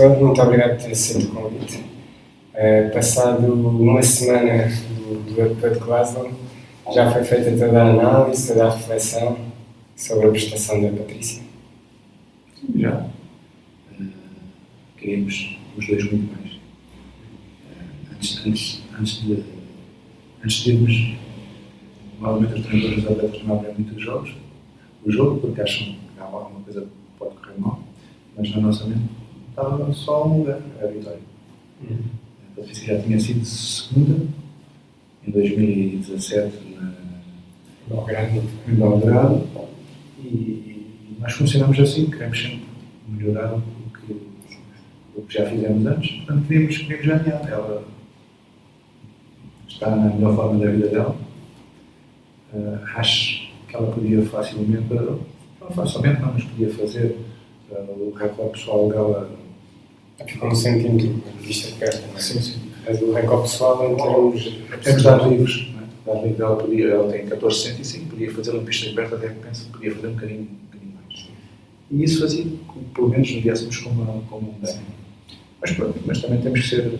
Muito obrigado por ter aceito o convite. Uh, passado uma semana do, Europeu de Glasgow, já foi feita toda a análise, toda a reflexão sobre a prestação da Patrícia. Já. Uh, queríamos os dois muito mais. Uh, antes, antes, antes, de, antes de irmos, normalmente os treinadores atletas não abrem muito os jogos, o jogo, porque acham que há alguma coisa que pode correr mal, mas na nossa mente estava só um lugar, a vitória. Uhum. Patrícia já tinha sido segunda em 2017 na Belgrado, em Belgrado e, nós funcionamos assim, queremos sempre melhorar o que, o que já fizemos antes, portanto queríamos, queríamos ganhar. Ela está na melhor forma da vida dela. Uh, acho que ela podia facilmente, não facilmente não, mas podia fazer uh, o recorde pessoal dela. Ficou um centímetro, vista de perto, não é? Sim, sim. Mas o recorde pessoal em termos. Temos dados livres. Dados livres ela, podia, ela tem 14,65, podia fazer uma pista de perto, até penso que podia fazer um bocadinho, um bocadinho mais. E isso fazia que, pelo menos, nos viéssemos como, como um ganho. Mas pronto, mas também temos que ser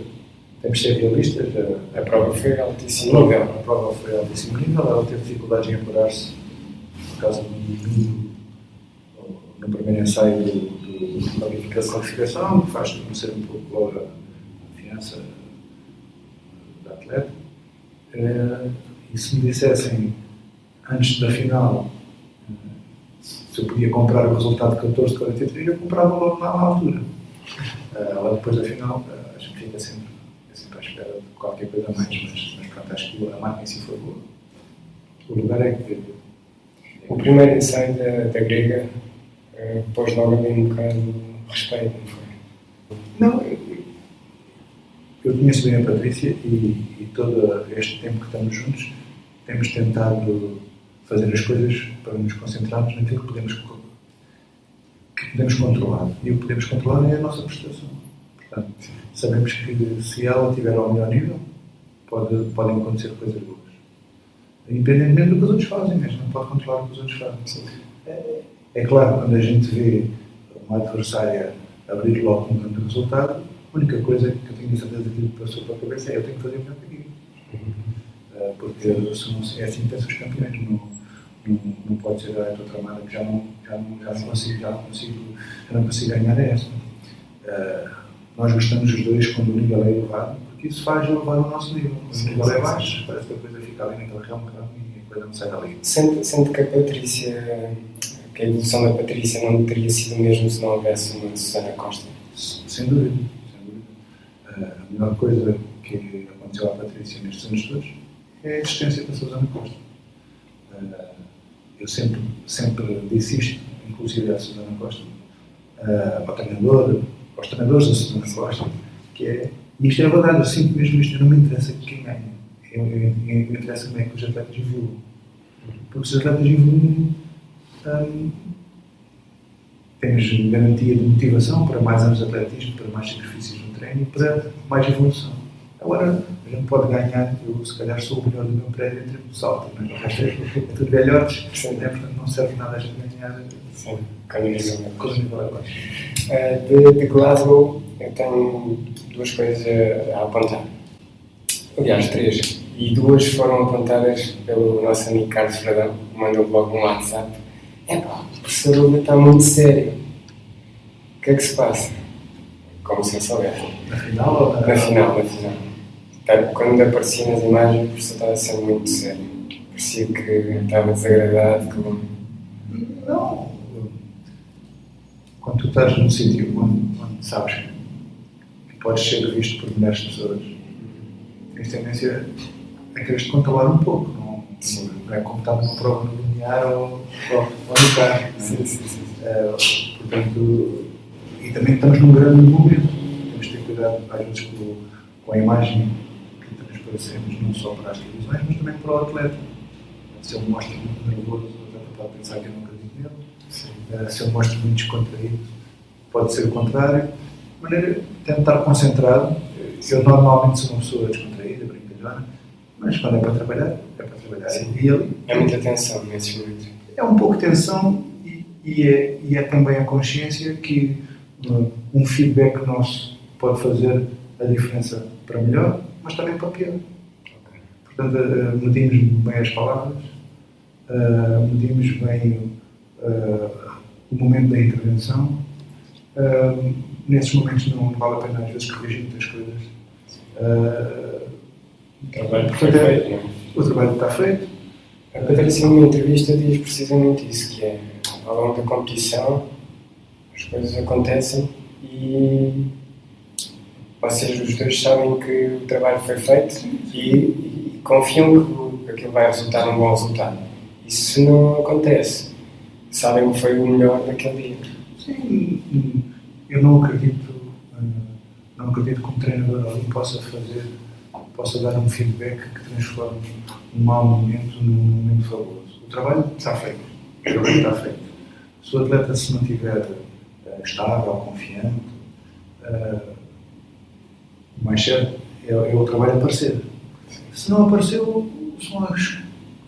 temos que ser realistas. A, a prova foi altíssimo nível. A prova foi altíssimo nível. Ela teve dificuldades em apurar-se por causa do, no primeiro ensaio do, da qualificação, que faz conhecer um pouco a confiança da atleta. Eh, e se me dissessem, antes da final, eh, se eu podia comprar o resultado de 14 de 43, eu comprava logo na, altura. Eh, lá depois da final, acho que fica sempre, sempre à espera de qualquer coisa mais, mas, mas pronto, acho que a marca em si foi boa. O lugar é que. O primeiro ensaio da, da grega uh, pôs logo ali um bocado de respeito, não foi? Não, eu conheço bem a Patrícia e, e todo este tempo que estamos juntos temos tentado fazer as coisas para nos concentrarmos naquilo que podemos, que podemos controlar. E o que podemos controlar é a nossa prestação. Portanto, sabemos que se ela estiver ao melhor nível, pode, podem acontecer coisas boas. Independentemente do que os outros fazem, mas não pode controlar o que os outros fazem. É, é claro, quando a gente vê uma adversária abrir logo um grande resultado, a única coisa que eu tenho certeza que passou pela cabeça é eu tenho que fazer melhor que aquilo. Uh, porque é assim que pensam os campeões. Não, não, não pode ser a outra tramada que já não, já não, já não consigo, já não consigo, já não consigo ganhar essa. Uh, nós gostamos os dois quando o nível é elevado, porque isso faz elevar o nosso nível. Quando o nível é baixo, parece que a coisa fica ali naquela realma e a coisa não sai dali. Sendo, sendo que a Patrícia, que a evolução da Patrícia não teria sido mesmo se não houvesse uma Susana Costa? Sem dúvida a melhor coisa que aconteceu à Patrícia nestes anos todos é a existência da Susana Costa. Eu sempre, sempre disse isto, inclusive à Susana Costa, ao treinador, aos treinadores da Susana Costa, que é, isto é verdade, eu sinto mesmo isto, não me interessa quem ganha, eu, me interessa como é que os atletas evoluem. Porque os atletas evoluem hum, temos garantia de motivação para mais anos de atletismo, para mais sacrifícios no treino e para mais evolução. Agora, a gente pode ganhar, eu se calhar sou o melhor do meu prédio em termos de salto, mas o resto é, é tudo velhotes, né? portanto não serve nada a gente ganhar Sim, o nível abaixo. De, de Glasgow, eu tenho duas coisas a, apontar. Aliás, três. E duas foram apontadas pelo nosso amigo Carlos Fradão, mandou logo um WhatsApp. É pá, o professor Lula está muito sério. O que é que se passa? Como se eu soubesse. Na final na, na final? Na final. Tá, quando aparecia nas imagens, o professor estava sendo muito sério. Parecia que estava desagradado. Com... Não. Quando tu estás num sítio onde, onde sabes que podes ser visto por milhares de pessoas, tens tendência a querer-te controlar um pouco. Não, não é como estar numa prova linear ou, ou no carro. Sim, sim, sim. Uh, portanto, e também estamos num grande momento. Temos de ter cuidado, às vezes, com, com a imagem que transparecemos, não só para as televisões, mas também para o atleta. Se ele mostra muito nervoso, o atleta pode pensar que eu não acredito nele. Uh, se ele mostra muito descontraído, pode ser o contrário. De maneira tentar concentrado. Eu normalmente sou uma pessoa descontraída, brincalhona, mas quando é para trabalhar, é para trabalhar. Sim. E ele, É muita tensão nesses momentos. é um pouco de tensão e, e, é, e é também a consciência que um feedback nosso pode fazer a diferença para melhor, mas também para pior. Portanto, uh, medimos bem as palavras, uh, medimos bem uh, o momento da intervenção. Uh, nesses momentos não vale a pena às vezes corrigir muitas coisas. O trabalho foi feito, não é? O trabalho está feito. A Patrícia, numa entrevista, diz precisamente isso, que é, ao longo da competição, as coisas acontecem e vocês os dois sabem que o trabalho foi feito e, e confiam que aquilo vai resultar num bom resultado. Isso não acontece. Sabem que foi o melhor daquele dia. Sim, eu não acredito, eh, não acredito que um treinador ali possa fazer, possa dar um feedback que transforme um mau momento num momento fabuloso. O trabalho está feito, o trabalho está feito. Se o atleta se mantiver uh, estável, confiante, uh, mais cedo é, é, o trabalho aparecer. Se não apareceu, são as,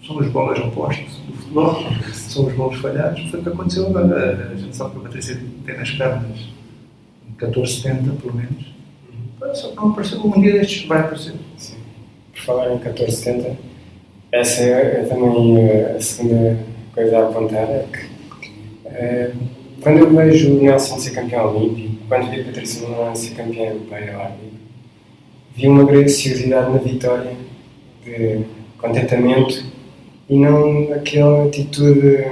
são as bolas opostas do futebol, são os golos falhados. Foi o que aconteceu agora. A gente sabe que a Patrícia tem nas pernas 14,70 pelo menos. Só que não apareceu. Um dia destes vai aparecer. Sim. Por falar em 14,70, essa é, é também eh, a segunda coisa a apontar. É que, é, quando eu vejo o Nelson ser campeão olímpico, quando vi a Patrícia Milano ser campeã europeia olímpica, vi uma graciosidade na vitória, de contentamento e não aquela atitude,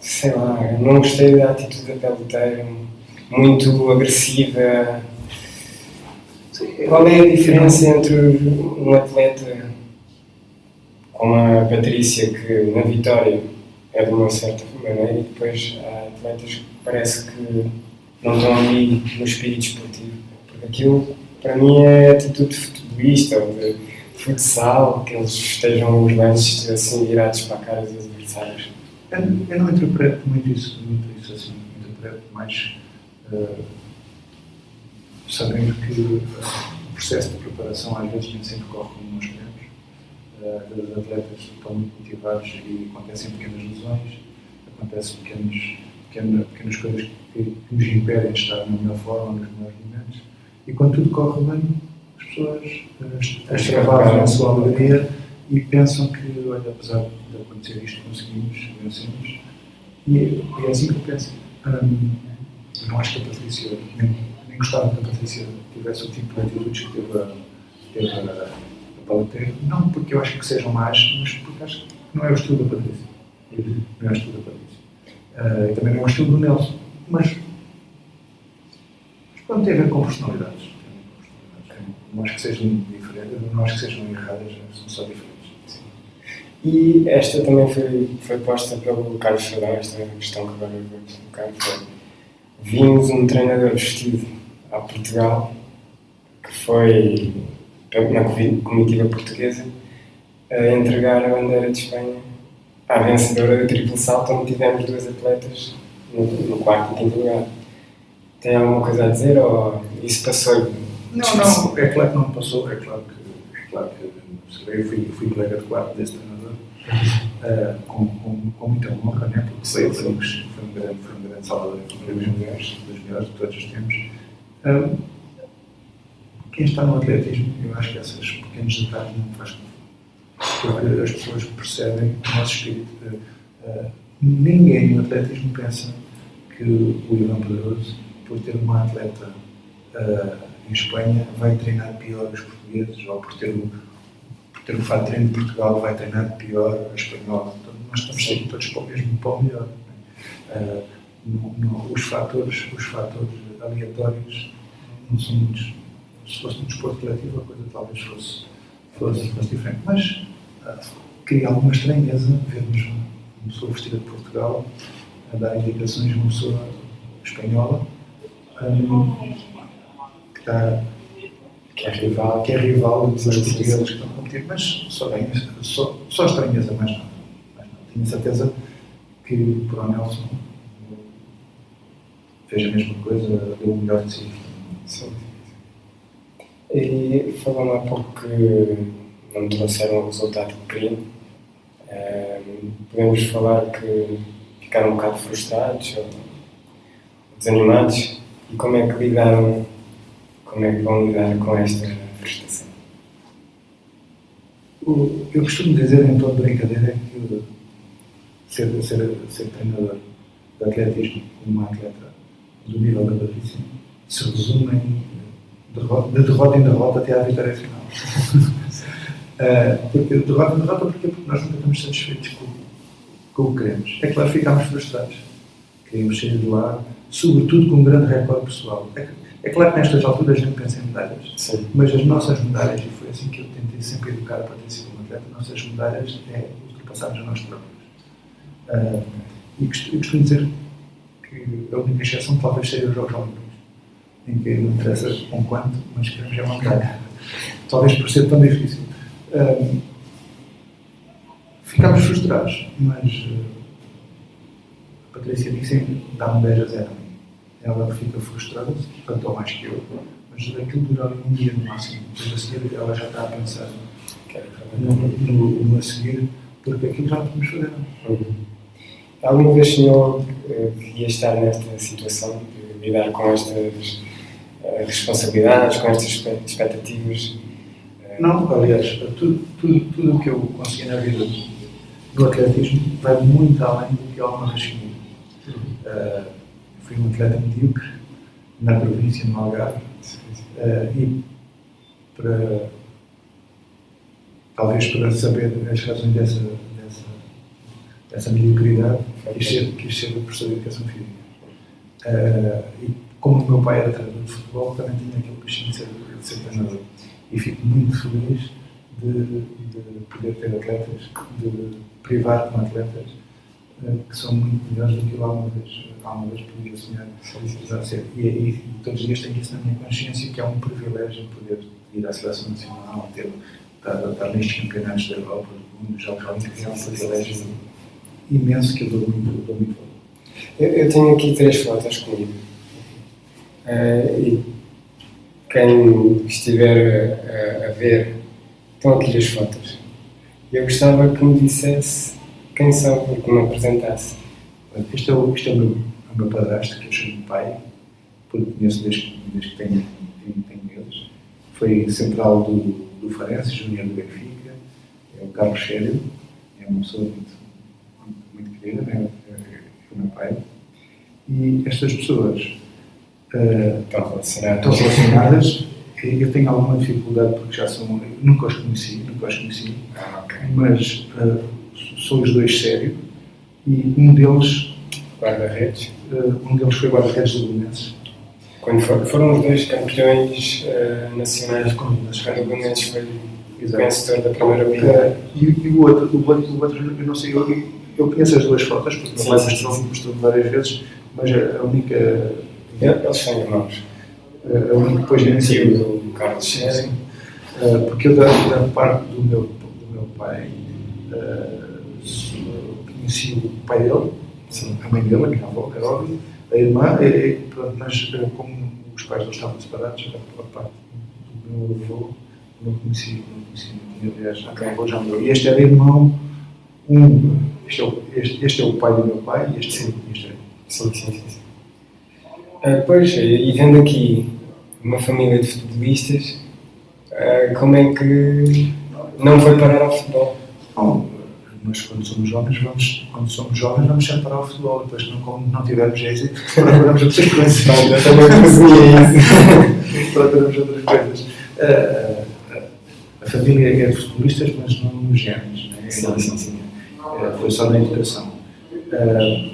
sei lá, não gostei da atitude da peloteira, muito agressiva. Qual é a diferença entre um atleta como a Patrícia, que na vitória é de uma certa maneira, e depois há atletas que parece que não estão ali no espírito esportivo. Porque aquilo, para mim, é atitude de futebolista ou de futsal, que eles estejam os lances assim virados para a cara dos adversários. Eu, eu não interpreto muito isso, muito isso assim. Interpreto mais uh, sabendo que o processo de preparação às vezes nem sempre corre como nós queremos uh, os atletas estão muito motivados e acontecem pequenas lesões, acontecem pequenos, pequenas, pequenas coisas que, que, nos impedem de estar na melhor forma, nos melhores momentos. E quando tudo corre bem, as pessoas uh, extravasam a sua alegria e pensam que, olha, apesar de acontecer isto, conseguimos, vencemos. E, e é assim que eu penso. Um, eu não acho que a Patrícia, nem, gostava que a Patrícia tivesse o tipo de atitudes que teve a, teve a pode ter, não porque eu acho que sejam más, mas porque acho que não é o estilo da Patrícia. Não é o estilo da Patrícia. Uh, também não é o estilo do Nelson. Mas, mas pronto, tem a ver com personalidades. Não acho que sejam diferentes, não acho que sejam erradas, são só diferentes. E esta também foi, foi posta pelo Carlos Fadão, esta questão que agora vou colocar foi vimos um treinador vestido a Portugal que foi na comitiva portuguesa, a entregar a bandeira de Espanha à vencedora do triplo salto, onde tivemos duas atletas no, no quarto e quinto lugar. Tem alguma coisa a dizer ou isso passou? Não, não, é claro que não passou, é claro que, é claro que eu fui, fui colega de quarto desse treinador, uh, com, com, com muita honra, né? porque foi, foi, um, foi, um grande, foi um grande salvador, foi um dos melhores, dos melhores de todos os tempos. Quem está no atletismo, eu acho que esses pequenos detalhes não faz porque as pessoas percebem o nosso espírito. Uh, ninguém no atletismo pensa que o Ivan Poderoso, por ter uma atleta uh, em Espanha, vai treinar pior os portugueses, ou por ter o, por ter o fato de treino de Portugal, vai treinar pior a espanhola. Então, nós estamos sempre todos para o mesmo, para o melhor. Uh, no, no, os, fatores, os fatores aleatórios não são muitos se fosse um desporto coletivo, a coisa talvez fosse, fosse, fosse diferente. Mas uh, cria alguma estranheza vermos uma pessoa vestida de Portugal a dar indicações a uma pessoa espanhola um, que, está, que é rival, que é rival dos portugueses que estão a competir, mas só, bem, só, só estranheza, mais nada. Mais nada. Tinha certeza que para o Nelson fez a mesma coisa, deu o melhor de si. Sim. E falando há pouco que não trouxeram o resultado que queriam, podemos falar que ficaram um bocado frustrados ou, desanimados e como é que lidaram, como é que vão lidar com esta frustração? Eu costumo dizer em tom de brincadeira que ser, ser, ser treinador de atletismo como uma atleta do nível da Patrícia se resume em derrota, de derrota em derrota até à vitória final. uh, porque derrota em derrota porque, porque nós nunca estamos satisfeitos com, com o que queremos. É claro que ficámos frustrados. Queríamos sair de lá, sobretudo com um grande recorde pessoal. É, é claro que nestas alturas a gente pensa em medalhas, Sim. mas as nossas medalhas, e foi assim que eu tentei sempre educar a Patrícia como atleta, as nossas medalhas é ultrapassarmos a nós próprios. Uh, e costumo dizer que a única exceção talvez seja os Jogos Olímpicos, em que não interessa com quanto, mas queremos é uma medalha. Talvez por ser tão difícil. Um, ficámos frustrados, mas uh, a Patrícia disse dá-me 10 a 0 Ela fica frustrada, tanto mais que eu, mas aquilo dura um dia no máximo. Depois a seguir ela já está a pensar no, no, no a seguir, porque aquilo já podemos fazer. Alguma vez eh, que ia estar nesta situação de lidar com estas eh, responsabilidades, com estas expectativas? Eh, não, aliás, tudo, tudo, tudo o que eu consegui na vida do atletismo vai muito além do que alguma vez. Uh, fui um atleta medíocre na província, no Algarve, uh, e para, talvez para saber as razões dessa essa mediocridade, quis ser, quis ser professor de educação física. Uh, e como o meu pai era treinador de futebol, também tinha aquele bichinho de ser, de ser treinador. E fico muito feliz de, de poder ter atletas, de privar com atletas uh, que são muito melhores do que eu alguma vez, alguma vez podia sonhar. E, e, e todos os dias tenho isso na minha consciência, que é um privilégio poder ir à seleção nacional, ter, estar, estar nestes campeonatos da Europa, mundo, Jogos Olímpicos, é um privilégio imenso que eu dou muito, dou muito eu, eu tenho aqui três fotos comigo. Uh, e quem estiver a, a, ver, estão aqui as fotos. Eu gostava que me dissesse quem são e que me apresentasse. Este é o, este é o, meu, o meu padrasto, que eu chamo de pai, porque conheço desde, desde que tenho, tenho, tenho. Foi central do, do Farense, júnior do Benfica, é o Carlos Chério, é uma pessoa muito né, o meu pai, e estas pessoas uh, estão relacionadas. Eu tenho alguma dificuldade porque já são. Nunca os conheci, nunca os conheci, ah, okay. mas uh, são os dois sérios e um deles. Guarda-redes? Uh, um deles foi guarda-redes do Belenenses. Quando for, foram os dois campeões uh, nacionais, quando o Belenenses foi vencedor da primeira liga. E, e, o, outro, o, outro, o outro, eu não sei, eu, eu conheço as duas fotos, porque meu pai mostrou-me mostrou várias vezes, mas a única. Eles são irmãos. A única depois nem sei. do Carlos César. Porque eu, da, da, parte do meu, do meu pai, conheci o pai dele, Sim. a mãe dele, a minha avó, Carol, a irmã, e, pronto, mas como os pais não estavam separados, a parte do meu avô, não conheci, não conheci, tinha aliás, okay. já morreu. E este era irmão um, este é, o, este, este é o pai do meu pai e este, este é. Sim, sim, sim. Uh, pois, e vendo aqui uma família de futebolistas, uh, como é que não foi parar ao futebol? Bom, nós quando somos jovens, vamos, quando somos jovens, vamos sempre parar ao futebol, depois não, como não tivermos êxito, procuramos outras coisas. Eu também fazia isso. procuramos outras coisas. A família é de futebolistas, mas não nos genes. Né? Sim, sim, sim. Eh, foi só na educação.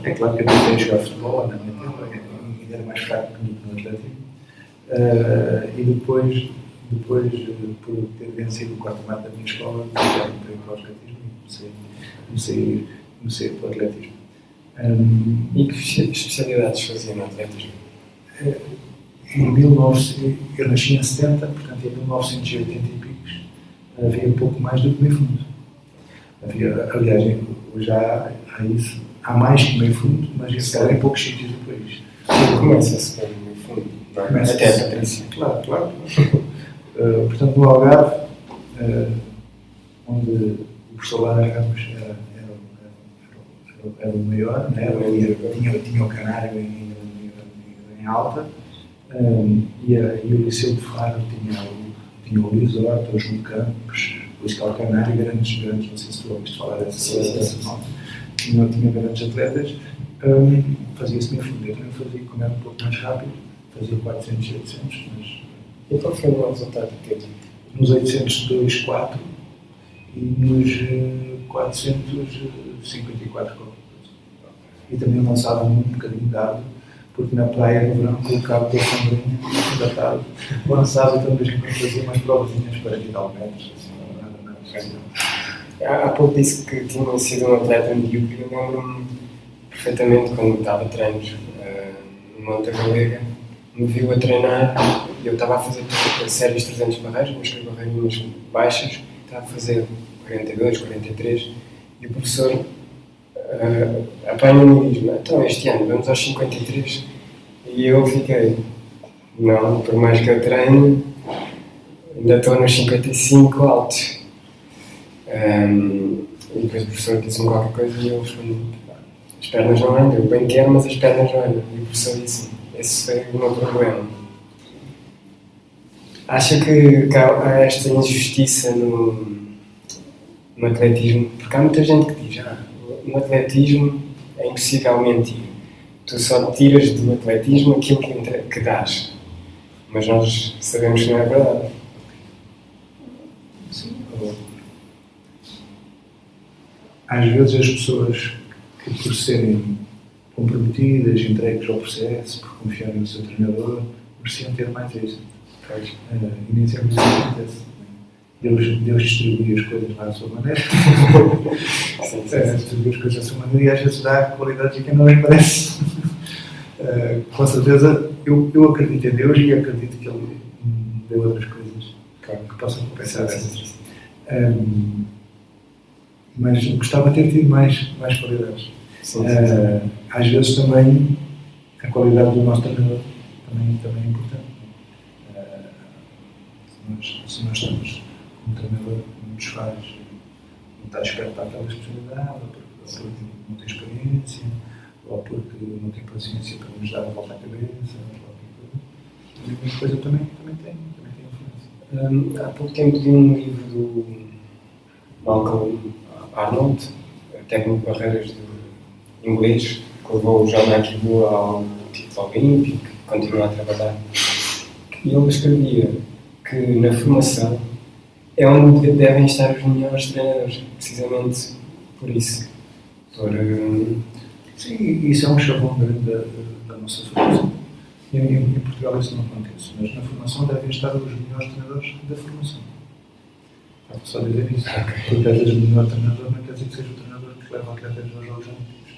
É claro que eu tentei jogar futebol na minha tempo, era mais fraco que no Atlético. Uh, e depois, depois por ter vencido o quarto mato da minha escola, entrei para o atletismo e comecei, comecei, comecei para o atletismo. Um, e que especialidades fazia no atletismo? Em 19, eu nasci em 70, portanto em 1980 e picos havia pouco mais do que meio fundo. Havia, aliás, já há isso, há mais que meio fundo, mas isso era em poucos sítios do país. Começa-se pelo meio fundo, não é? Até a Patrícia. Claro, claro. uh, portanto, no Algarve, uh, onde o professor Lara Ramos era, era, era, era, o maior, né? tinha, tinha o canário em, em, em alta, um, e, a, e, o Liceu de Faro tinha o, tinha o Lisort, os Campos, o Escalcanar e grandes, grandes, não sei se tu ouviste falar dessa, dessa tinha, tinha grandes atletas, um, fazia-se meio fundo, eu fazia, como era um pouco mais rápido, fazia 400, 800, mas... E qual foi o resultado que teve? Nos 800, 2, 4 e nos 454 uh, E também lançava um bocadinho de água porque na praia no verão colocava o sombrinha da tarde, lançava e também quando fazia umas provazinhas para ir ao metros, assim, nada, nada Há pouco disse que tinha sido um atleta medíocre, lembro-me perfeitamente quando estava a treinos uh, numa outra galega, me viu a treinar e eu estava a fazer séries 300 barreiras, mas com barreirinhas baixas, estava a fazer 42, 43 e o professor uh, apanha-me e diz então este ano vamos aos 53 e eu fiquei não, por mais que eu treine ainda estou nos 55 altos um, e depois o professor disse-me qualquer coisa e eu respondi as pernas não andam, eu bem quero mas as pernas não andam e o professor disse esse foi o meu problema acha que, que há esta injustiça no, no atletismo porque há muita gente que diz ah, no atletismo é impossível mentir. Tu só tiras do atletismo aquilo que, que dás. Mas nós sabemos que não é verdade. Sim. Às vezes as pessoas que por serem comprometidas, entregues ao processo, por confiarem no seu treinador, mereciam ter mais êxito. Uh, e nem sempre isso acontece. Deus, Deus distribui as coisas à sua maneira. é, distribui as coisas à sua maneira e às vezes dá qualidades a quem não nem merece. Uh, com certeza, eu, eu acredito em Deus e acredito que Ele deu outras coisas claro. que possam compensar essas. Um, mas gostava de ter tido mais, mais qualidades. Sim, uh, às vezes também a qualidade do nosso treinador também, também é importante. Uh, se, nós, se nós estamos um treinador não nos faz, não está esperto para aquela especialidade, ou porque, não tem experiência, ou porque não tem paciência para nos dar a volta à cabeça, ou qualquer coisa. Coisa também, também tem, também tem influência. Um, há pouco tempo li um livro do Malcolm Arnold, técnico de barreiras do inglês, que levou o John McEnroe ao título olímpico, continua a trabalhar. E ele escrevia que na formação é onde devem estar os melhores treinadores, precisamente por isso. Por, um... Sim, isso é um chavão grande da, da, nossa formação. Em, em, Portugal isso não acontece, mas na formação devem estar os melhores treinadores da formação. Só dizer isso. Porque às vezes o melhor treinador não quer dizer que seja o treinador que leva atletas aos Jogos Olímpicos.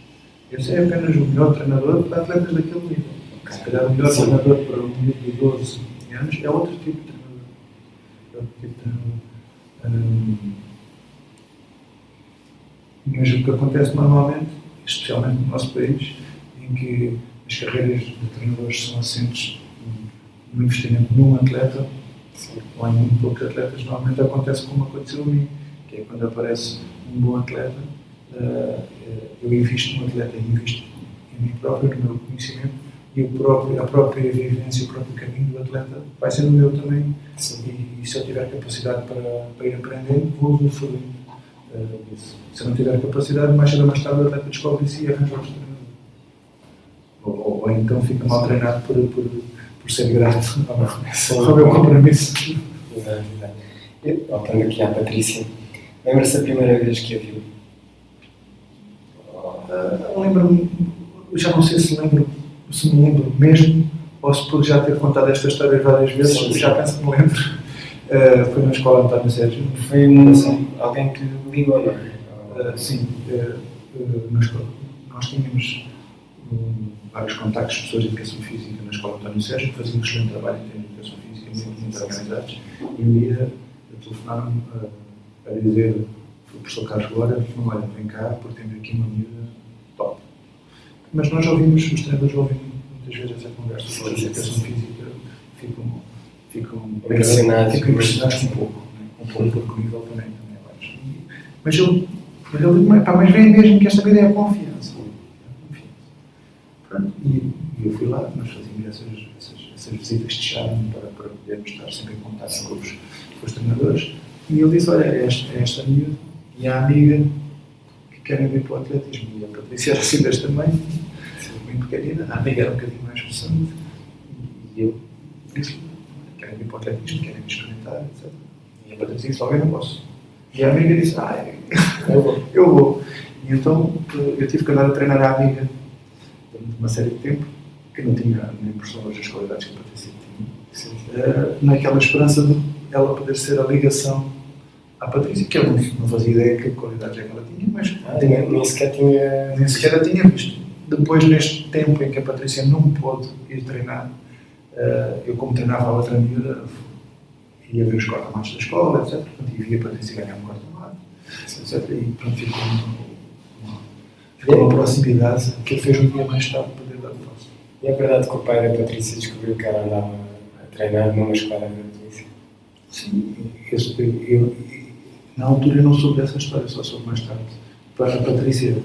Esse é apenas o melhor treinador para atletas daquele nível. Se calhar o melhor Sim. treinador para um menino de 12 anos é outro tipo de treinador. É outro tipo de treinador. Hum, mas o que acontece normalmente, especialmente no nosso país, em que as carreiras de treinadores são assentes no investimento num atleta em muito poucos atletas, normalmente acontece como aconteceu a mim, que é quando aparece um bom atleta, uh, eu invisto no atleta, invisto em mim próprio, no meu conhecimento, e o próprio, a própria vivência, o próprio caminho do atleta vai ser o meu também. E, e, se eu tiver capacidade para, para ir aprendendo, vou usufruir uh, disso. Se eu não tiver capacidade, mais cedo ou mais tarde o atleta descobre isso e arranja outro treinador. Ou, ou, ou, então fica mal treinado por, por, por ser grato ao meu compromisso. Voltando aqui à Patrícia, lembra-se a primeira vez que a viu? Lembro-me, já não sei se lembro se me lembro mesmo, ou se por já ter contado esta história várias vezes, sim, sim. já penso que me lembro. Uh, foi na escola António Sérgio. Foi um, assim, alguém que ligou, não é? Uh, sim, uh, nós, nós tínhamos um, vários contactos de pessoas de educação física na escola António Sérgio que faziam um excelente trabalho em educação física, muito, muito organizados. E um dia telefonaram-me a, a dizer, o professor Carlos Glória, telefonou olha, vem cá, porque temos aqui uma miúda top mas nós ouvimos, os treinadores ouvem muitas vezes essa conversa sobre a educação física, ficam, ficam impressionados, ficam impressionados um pouco, né? um pouco porque o nível também, também é baixo. Mas ele, mas ele pá, mas vem mesmo que esta vida é a confiança. E, eu fui lá, nós fazíamos essas, essas, essas visitas de charme para, para podermos estar sempre em contato com os, com os treinadores. E ele disse: Olha, é esta, é esta miúda e a amiga que querem vir para o atletismo. E a Patrícia era assim deste tamanho, muito pequenina, a amiga era um bocadinho mais possante. E eu disse: Querem vir para o atletismo, querem me experimentar, etc. E a Patrícia disse: Logo eu não posso. E a amiga disse: Ah, eu vou. Eu vou. E então eu tive que andar a treinar a amiga uma série de tempo, que não tinha nem por as qualidades que a Patrícia tinha, uh, naquela esperança de ela poder ser a ligação à Patrícia, que eu não, não fazia ideia que qualidades é que ela tinha, mas ah, tinha, nem sequer tinha. Nem sequer a tinha visto. Depois, neste tempo em que a Patrícia não pôde ir treinar, uh, eu, como treinava a outra miúda, ia ver os corta-matos da escola, etc. Portanto, e via a Patrícia ganhar um corta-mato, etc. E pronto, ficou uma, uma proximidade que fez um dia mais tarde poder dar passo. E é verdade que o pai da Patrícia descobriu que ela andava a treinar numa escola gratuita? Sim, eu, eu, na altura eu não soube dessa história, só soube mais tarde. Para a Patrícia,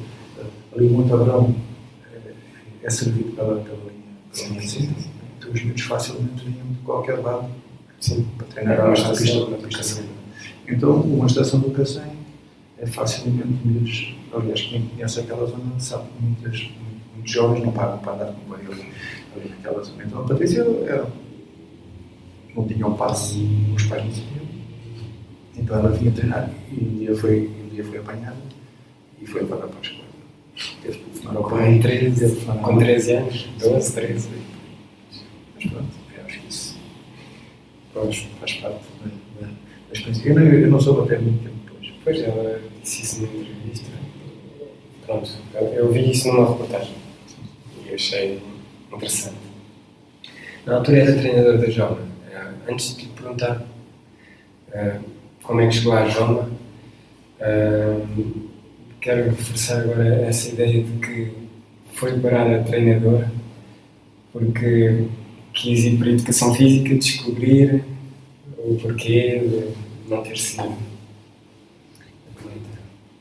ali o Monte Abrão é, é servido pela, pela linha, pela de cima. Então os miúdos facilmente vinham de qualquer lado Sim, para treinar uma estação, na pista Então, uma estação do Cacém é facilmente miúdos. Aliás, quem conhece aquela zona sabe que muitas, muitos jovens não pagam para andar com ele ali naquela zona. Então, a Patrícia era, não tinha um passe, os pais não sabiam. Então, ela vinha treinar e um dia foi, um dia foi apanhada e foi levada para a escola. Teve que telefonar ao pai. Com 13 anos, 12, 13. Mas pronto faz, faz parte da, da, experiência. Eu não, eu não soube até muito tempo. Pois, ela disse isso numa entrevista. Pronto, eu vi isso numa reportagem e achei interessante. Na altura era treinador da Joma. Eh, antes de lhe perguntar uh, como é que chegou à Joma, uh, quero reforçar agora essa ideia de que foi parar a treinador porque quis ir para a educação física descobrir o porquê de não ter sido.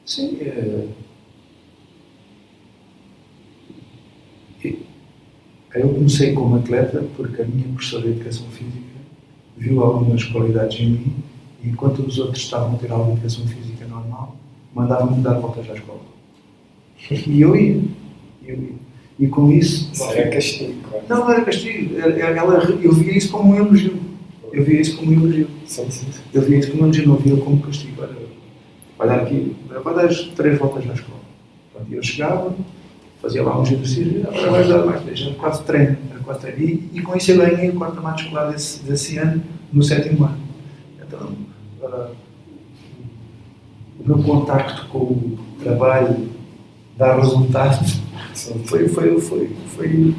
Sim, é... eu comecei como atleta porque a minha professora de educação física viu algumas qualidades em mim e enquanto os outros estavam a ter alguma educação física normal, mandavam-me dar voltas à escola. E eu ia. Eu ia. E com isso. Isso era castigo. Não, não era castigo. Ela, eu via isso como um elogio. Eu via isso como um elogio. Sim, sim. Eu via isso como um elogio, não via como castigo. Olha, vai dar aqui, vai dar três voltas na escola. Pronto, eu chegava, fazia lá uns exercícios, agora vais dar mais três. Era quase treino. Quase treino. E, e com isso eu ganhei o quarto mato escolar desse, desse ano, no sétimo ano. Então, uh, o meu contacto com o trabalho dá resultados foi, foi, foi, foi,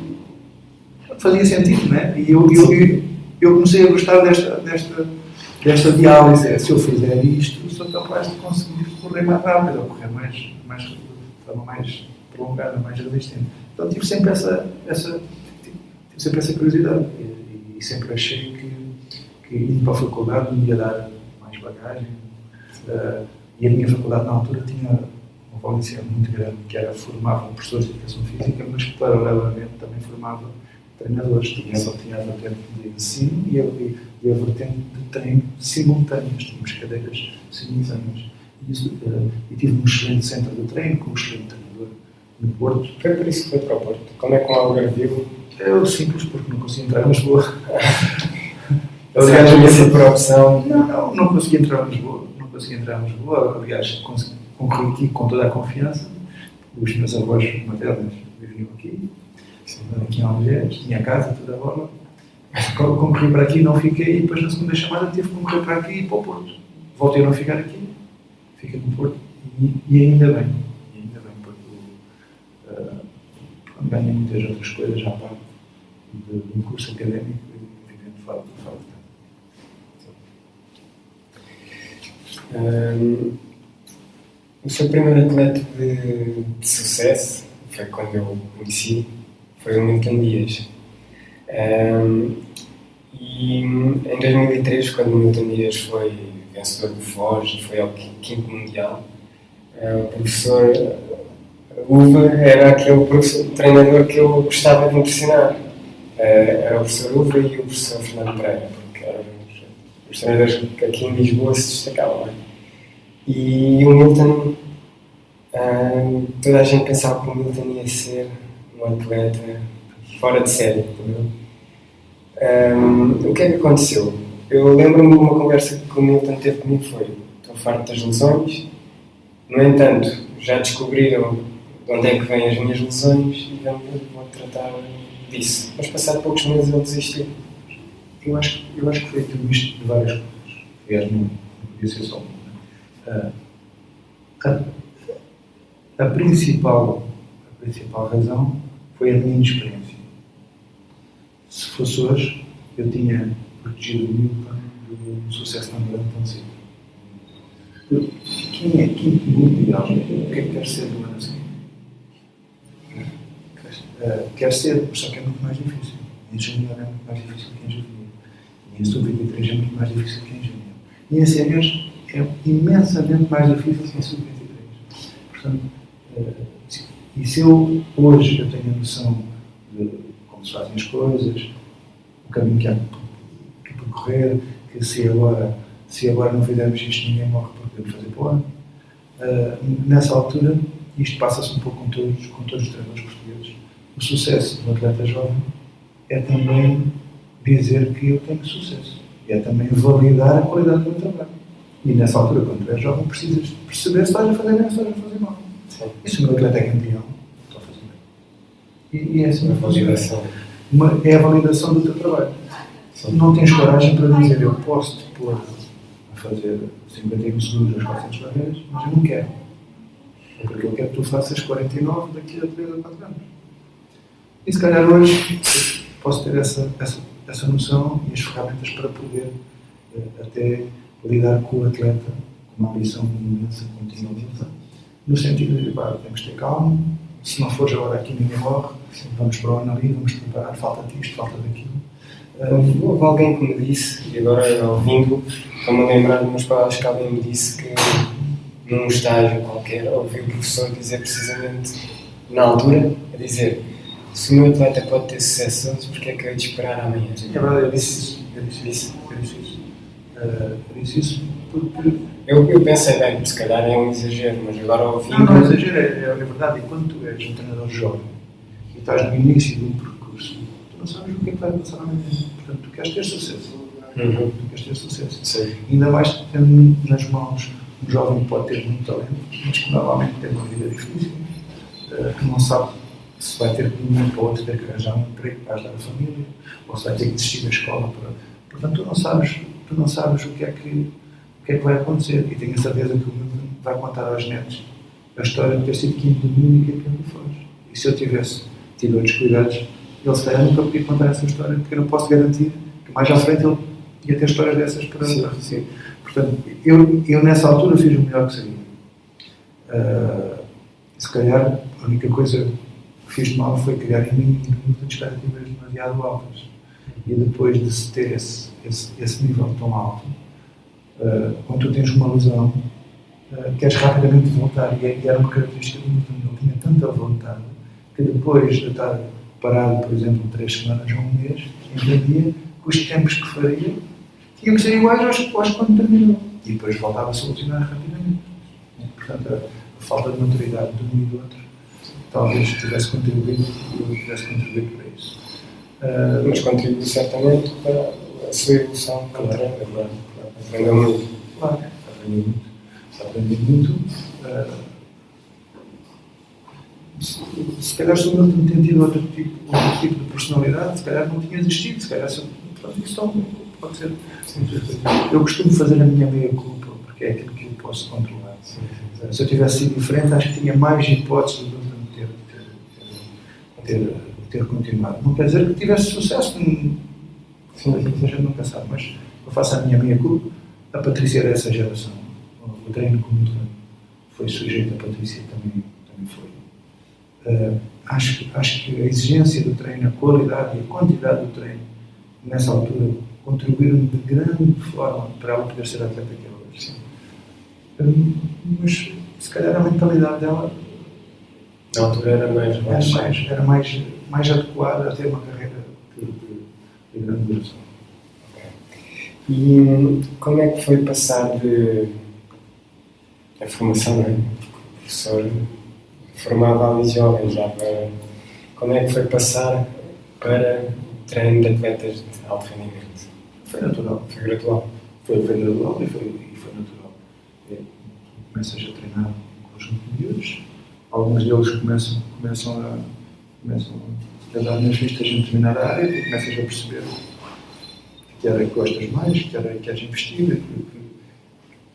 fazia sentido, né? E eu, eu, eu comecei a gostar desta, desta, desta diálise. Se eu fizer isto, sou capaz de conseguir correr mais rápido, ou correr mais, mais, de forma mais prolongada, mais resistente. Então tive sempre essa, essa, tive sempre essa curiosidade e, e sempre achei que, que indo para a faculdade me ia dar mais bagagem. Uh, e a minha faculdade na altura tinha uma valência muito grande, que era formava professores de educação física, mas paralelamente também formava treinadores. Tinha, só tinha a vertente de ensino e a, e a vertente de treino simultâneas, tínhamos cadeiras simultâneas. E, uh, e tive um excelente centro de treino, com um excelente treinador no Porto. Foi por isso que foi para o Porto? Como é que um? É o simples, porque não conseguia entrar em Lisboa. Aliás, havia sido por opção? Não, não, não conseguia entrar em Lisboa. Não conseguia entrar em Lisboa. Aliás, consegui, concorri aqui com toda a confiança. Os meus avós maternos viviam aqui, aqui em Algés, tinha casa, toda a bola. Concorri para aqui, não fiquei, e depois na segunda chamada tive que concorrer para aqui e para o Porto. Voltei a não ficar aqui, fiquei no Porto, e, e ainda bem, e ainda bem, porque uh, ganho muitas outras coisas à parte de, de um curso académico e vivendo fora, fora de um, o seu primeiro atleta de, de, sucesso foi quando eu conheci, foi o Milton Dias. Um, e em 2003, quando o Milton Dias foi vencedor do Foz e foi ao quinto mundial, uh, o professor Uva era aquele treinador que eu gostava de impressionar. Uh, era o professor Uva e o professor Fernando Pereira, porque eram os, treinadores que aqui em Lisboa se destacavam. É? E o Milton, toda a gente pensava que o Milton ia ser um atleta fora de série. O que é que aconteceu? Eu lembro-me de uma conversa que o Milton teve comigo foi estou farto das lesões, no entanto, já descobriram de onde é que vêm as minhas lesões e vou, vou tratar disso. Mas passado poucos meses ele desistiu. Eu acho, eu acho que foi tudo isto de várias coisas. Aliás, não, podia ser só uma. Uh, a, a, principal, a principal razão foi a minha inexperiência. Se fosse hoje, eu tinha protegido o Newton de um sucesso tão grande tão cedo. Quem é quinto mundial? O que é que quer ser do ano a seguir? Uh, quer ser, só que é muito mais difícil. Em júnior é muito mais difícil que em. E em sub-23 é muito mais difícil que em júnior. E em séniores é imensamente mais difícil que em sub-23. Portanto, uh, e se eu hoje eu tenho a noção de como se fazem as coisas, o caminho que há que percorrer, que se agora, se agora não fizermos isto, ninguém morre por podemos fazer para o ano. Uh, nessa altura, isto passa-se um pouco com todos, com todos os treinadores portugueses, o sucesso do atleta jovem é também dizer que eu tenho sucesso. E é também validar a qualidade do meu trabalho. E nessa altura, quando tu és jovem, precisas perceber se estás a fazer bem ou se estás a fazer mal. Sim. E se o meu atleta é campeão, estou a fazer bem. E, e é assim uma validação. Uma, é a validação do teu trabalho. Não tens coragem para dizer eu posso te pôr a fazer 51 segundos nas 400 barreiras, mas eu não quero. Porque eu quero que tu faças 49 daqui a 3 ou 4 anos. E se calhar hoje posso ter essa, essa, essa noção e as ferramentas para poder eh, até lidar com o atleta com uma ambição imensa, continuamente, no sentido de, pá, temos que ter calma, se não fores agora aqui ninguém morre, vamos para o ano ali, vamos preparar, falta disto, falta daquilo. Houve, houve alguém que me disse, e agora ouvindo, estou-me a lembrar de umas palavras que alguém me disse que num estágio qualquer ouvi o professor dizer precisamente na altura, a dizer se o meu atleta pode ter sucesso hoje, porque é que eu de esperar amanhã? É verdade, eu disse isso. Eu disse isso. Eu disse isso. Uh, eu disse isso porque... Eu, eu pensei, bem, se calhar é um exagero, mas agora ouvi... Não, não é exagero, é, é, verdade. E quando tu és um treinador jovem e estás no início de um percurso, não sabes o que é que vai passar amanhã. Portanto, tu queres ter sucesso. Uhum. Tu queres ter sucesso. Sim. Ainda mais tendo nas mãos um jovem que pode ter muito talento, mas que normalmente tem uma vida difícil, uh, que não sabe se vai ter de um momento para outro ter que arranjar um emprego para ajudar a família, ou se vai ter que desistir da escola. Para... Portanto, tu não sabes, tu não sabes o que é que, o que, é que vai acontecer. E tenho a certeza que o mundo vai contar aos netos a história de ter sido quinto do mundo e que aquilo faz. E se eu tivesse tido outros cuidados, ele se calhar nunca podia contar essa história, porque eu não posso garantir que mais à frente ele ia ter histórias dessas para, sim. Portanto, eu, eu nessa altura fiz o melhor que sabia. Uh, se calhar a única coisa que fiz mal foi criar em mim muitas expectativas demasiado altas. E depois de se ter esse, esse, esse nível tão alto, uh, quando tu tens uma lesão, uh, queres rapidamente voltar. E, e era uma característica do Newton. Ele tinha tanta vontade que depois de estar parado, por exemplo, três semanas ou um mês, entendia que os tempos que faria tinham que ser iguais aos, aos quando terminou. E depois voltava a solucionar rapidamente. Portanto, a, falta de maturidade de um e do outro talvez tivesse contribuído tivesse contribuído para isso. Uh, Mas contribuiu certamente para a sua evolução claro. Claro, claro. Aprendeu muito. Claro, aprendeu muito. Aprendi muito. Uh, se, calhar se eu não tinha tido outro tipo, outro tipo de personalidade, se calhar não tinha existido, se calhar se, pronto, isso pode ser. Eu costumo fazer a minha meia culpa, porque é aquilo que eu posso controlar. Se eu tivesse sido diferente, acho que tinha mais hipóteses de ter, ter continuado. Não quer dizer que tivesse sucesso, a gente nunca sabe, mas eu faço a minha minha culpa. A Patrícia dessa geração, o treino como foi sujeito, a Patrícia também, também foi. Uh, acho, acho que a exigência do treino, a qualidade e a quantidade do treino, nessa altura, contribuíram de grande forma para ela poder ser atleta que é hoje. Uh, mas, se calhar, a mentalidade dela na altura era mais, mais, era mais, era mais, mais adequada a ter uma carreira que, de grande duração. E hum, como é que foi passar de a formação, é? O professor formava ali jovens já para. Como é que foi passar para treino de atletas de alto rendimento? Foi natural. Foi gradual. Foi, foi gradual e foi, e foi natural. É, começas a treinar um conjunto de miúdos, alguns deles começam, começam, a, começam a dar nas vistas em determinada área e começas a perceber que área que gostas mais, que área que queres investir,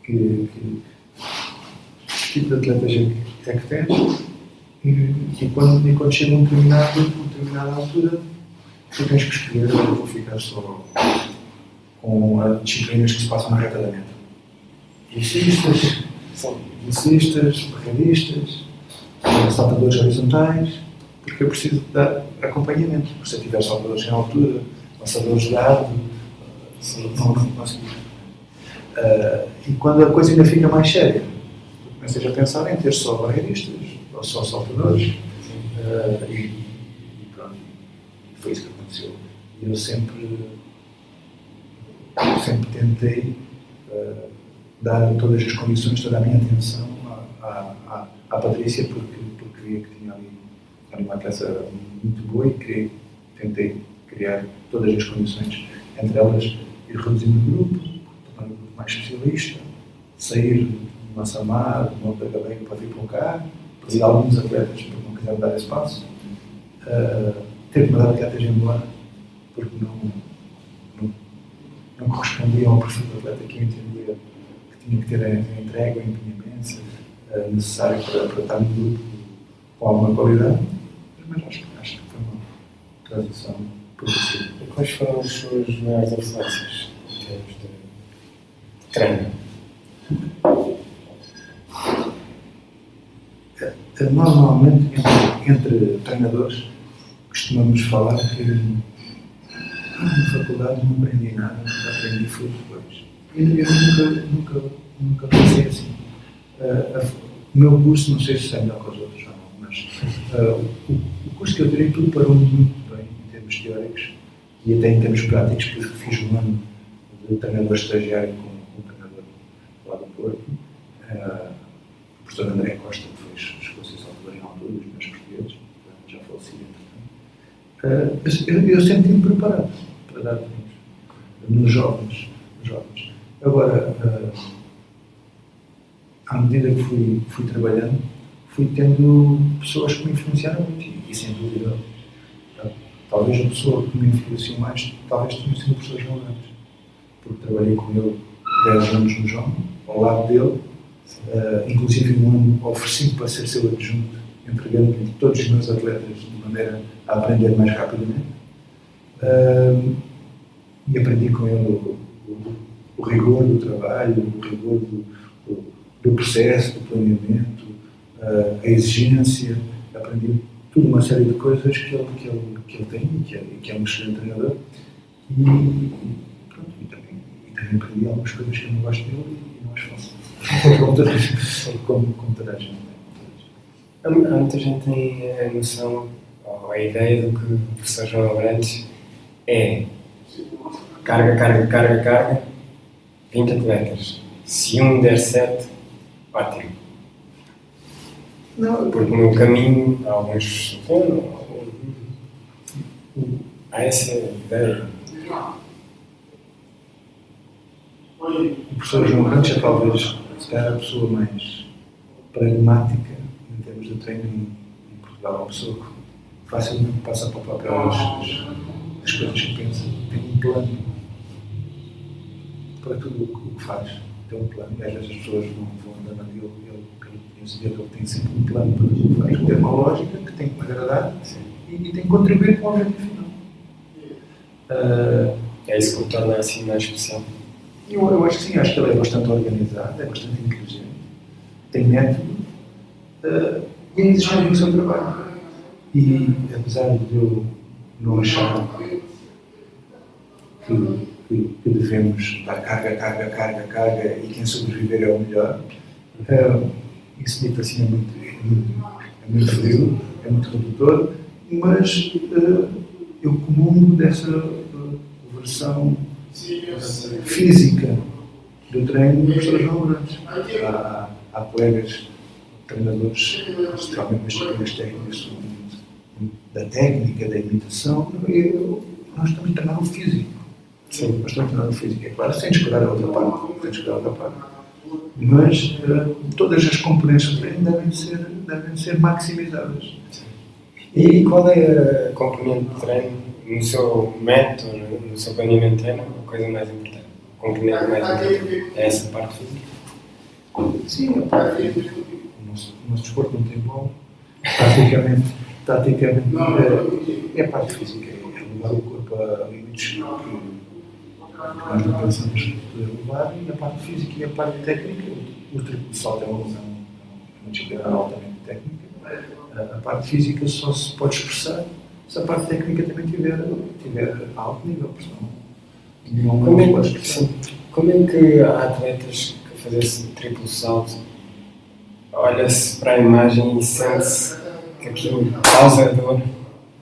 que, que, que, que tipo de atletas é que, é que tens. E, e, quando, e quando chega um determinado, uma determinada altura, tu tens que escolher, eu vou ficar só com as disciplinas que se passam na reta da meta. Velocistas, barreiristas, saltadores horizontais, porque eu preciso dar acompanhamento. Se eu tiver saltadores em altura, lançadores de ar, não, consigo. Uh, e quando a coisa ainda fica mais séria, comecei a pensar em ter só barreiristas ou só saltadores. Uh, e, e pronto, foi isso que aconteceu. Eu sempre, sempre tentei uh, dar todas as condições, toda a minha atenção à, à, à Patrícia, porque, porque via que tinha ali, uma peça muito boa e tentei criar todas as condições, entre elas ir reduzindo o grupo, tornar o grupo mais especialista, sair de Massamá, de Monte Galega para vir para cá, perdi alguns atletas porque não quiseram dar espaço, uh, ter que mandar atletas embora porque não, não, não correspondiam ao perfil do atleta que eu entendia que tinha que ter a, a entrega, o empenhamento uh, necessário para, para estar no grupo com alguma qualidade, mas acho, acho que foi uma transição progressiva. Quais foram as suas maiores influências em termos de treino? Normalmente, entre, entre treinadores, costumamos falar que na faculdade não aprendi nada, aprendi foi depois. E eu nunca, nunca, nunca pensei assim. Uh, o meu curso, não sei se é melhor que os outros ou não, mas uh, o, o, curso que eu tirei preparou-me muito bem em termos teóricos e até em termos práticos, porque fiz um ano de treinador estagiário com, com um treinador lá do Porto, uh, o professor André Costa, que fez as coisas ao em altura, dos meus portugueses, já falecido entretanto. Uh, eu, eu sempre me preparado para dar treinos nos jovens, jovens. Agora, uh, à medida que fui, fui trabalhando, fui tendo pessoas que me influenciaram muito, e, sem dúvida, talvez a pessoa que me influenciou mais, talvez tenha sido o professor João porque trabalhei com ele 10 anos no João, ao lado dele, uh, inclusive um ano oferecido para ser seu adjunto, entregando-lhe todos os meus atletas de maneira a aprender mais rapidamente. Uh, e aprendi com ele o, o, o, rigor do trabalho, o rigor do, do processo, do planeamento, uh, a exigência, aprendi tudo uma série de coisas que ele, que ele, que ele tem que é, que é um excelente treinador. E, pronto, e, também, e também aprendi algumas coisas que eu não gosto dele e não as faço. como, como toda a gente. Há muita gente tem a noção, ou a ideia do que o professor João Abrantes é carga, carga, carga, carga, 20 atletas. Se um der 7, ótimo. Não, porque no caminho há alguns. Há essa ideia. O professor João Rancha talvez será a pessoa mais pragmática de treino em Portugal. Uma pessoa que facilmente passa para o papel as, as coisas que pensa, tem um plano para tudo o que faz. Tem um plano às vezes as pessoas vão, vão andando ali, ele, ele, ele, ele tem sempre um plano para tudo o que faz. Tem uma lógica que tem que me agradar e, e tem que contribuir com o objetivo final. Uh, é isso que o torna assim mais especial. Eu, eu acho que sim, acho que ele é bastante organizado, é bastante inteligente, tem método uh, e é exigente no seu trabalho. E apesar de eu não achar que, que, que devemos dar carga, carga, carga, carga e quem sobreviver é o melhor, uh, isso dito assim é muito, é muito, é muito frio, é muito redutor, mas uh, eu comungo dessa versão física do treino dos professores não grandes. Há, há colegas, treinadores, nas disciplinas técnicas, da técnica, da imitação, eu, nós estamos a treinar o físico. Sim. Nós estamos a treinar o físico. É claro, sem descuidar a outra parte. Sem descuidar a outra parte. Mas uh, todas as componentes do treino devem ser, devem ser maximizadas. E qual é a componente de treino no seu método, no seu planeamento de treino, a coisa mais importante? A componente mais importante é essa parte física? Sim, a parte física. O nosso, o nosso desporto não tem bom. Praticamente, praticamente é, é a parte física, é levar o corpo a limites que nós não pensamos poder levar, e a parte física e a parte técnica. O, triplo salto é uma, uma disciplina altamente técnica. A, a parte física só se pode expressar se a parte técnica também tiver, tiver alto nível, não, como, é, que, como é que há atletas que fazem esse triplo salto olha-se para a imagem e sente-se aquilo causa dor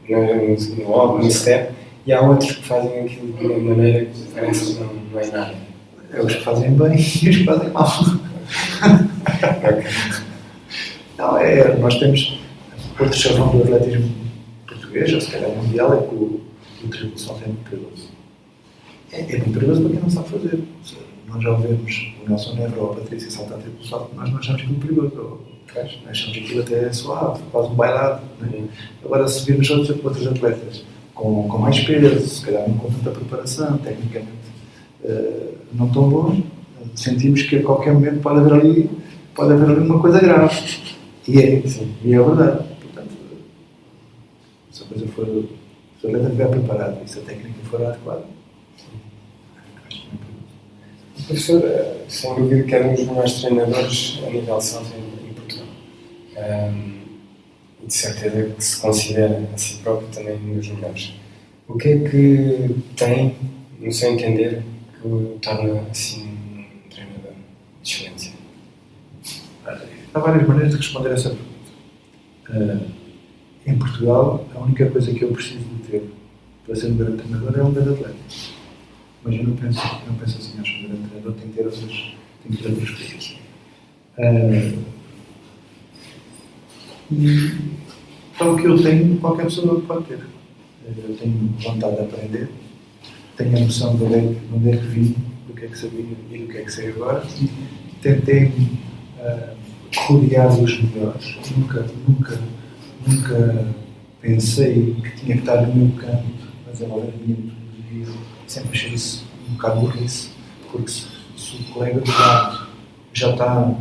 no, no, óbvio, no step, e há outros que fazem aquilo de uma maneira que parece que não, não é nada. É os que fazem bem e os que fazem mal. não, é, nós temos outro chavão do atletismo português, ou se calhar mundial, é que o, o triplo salto é muito perigoso. É, é muito perigoso para quem não sabe fazer. Nós já ouvimos o Nelson Neves ou a Patrícia saltar triplo salto, nós não achamos aquilo perigoso. Achamos aquilo até suave, quase um bailado. Né? Agora, se virmos outros atletas com, com mais peso, se calhar não com tanta preparação, tecnicamente uh, não tão bons, sentimos que a qualquer momento pode haver ali, pode haver ali uma coisa grave. E é, sim, e é verdade. Portanto, se a coisa for, se o atleta estiver preparado e se a técnica for adequada, Professor, sem dúvida que é um dos melhores treinadores a nível em, em Portugal. Um, e de certeza que se considera a si próprio também um dos melhores. O que é que tem, no seu entender, que o torna assim um treinador de excelência? Há várias maneiras de responder a essa pergunta. Uh, em Portugal, a única coisa que eu preciso de ter para ser um grande treinador é um grande atleta. Mas eu não penso, eu não penso assim, acho que um grande treinador tem que ter outras, tem que ter outras coisas. Uh, e então, o que eu tenho, qualquer pessoa pode ter. Eu tenho vontade de aprender, tenho a noção de onde é, de onde é que vim, do que é que sabia e do que é que sei agora. Tentei uh, rodear dos melhores. Nunca, nunca, nunca pensei que tinha que estar no meu canto a desenvolver a minha metodologia. Sempre achei isso um bocado burrice, porque se, se o colega do lado já está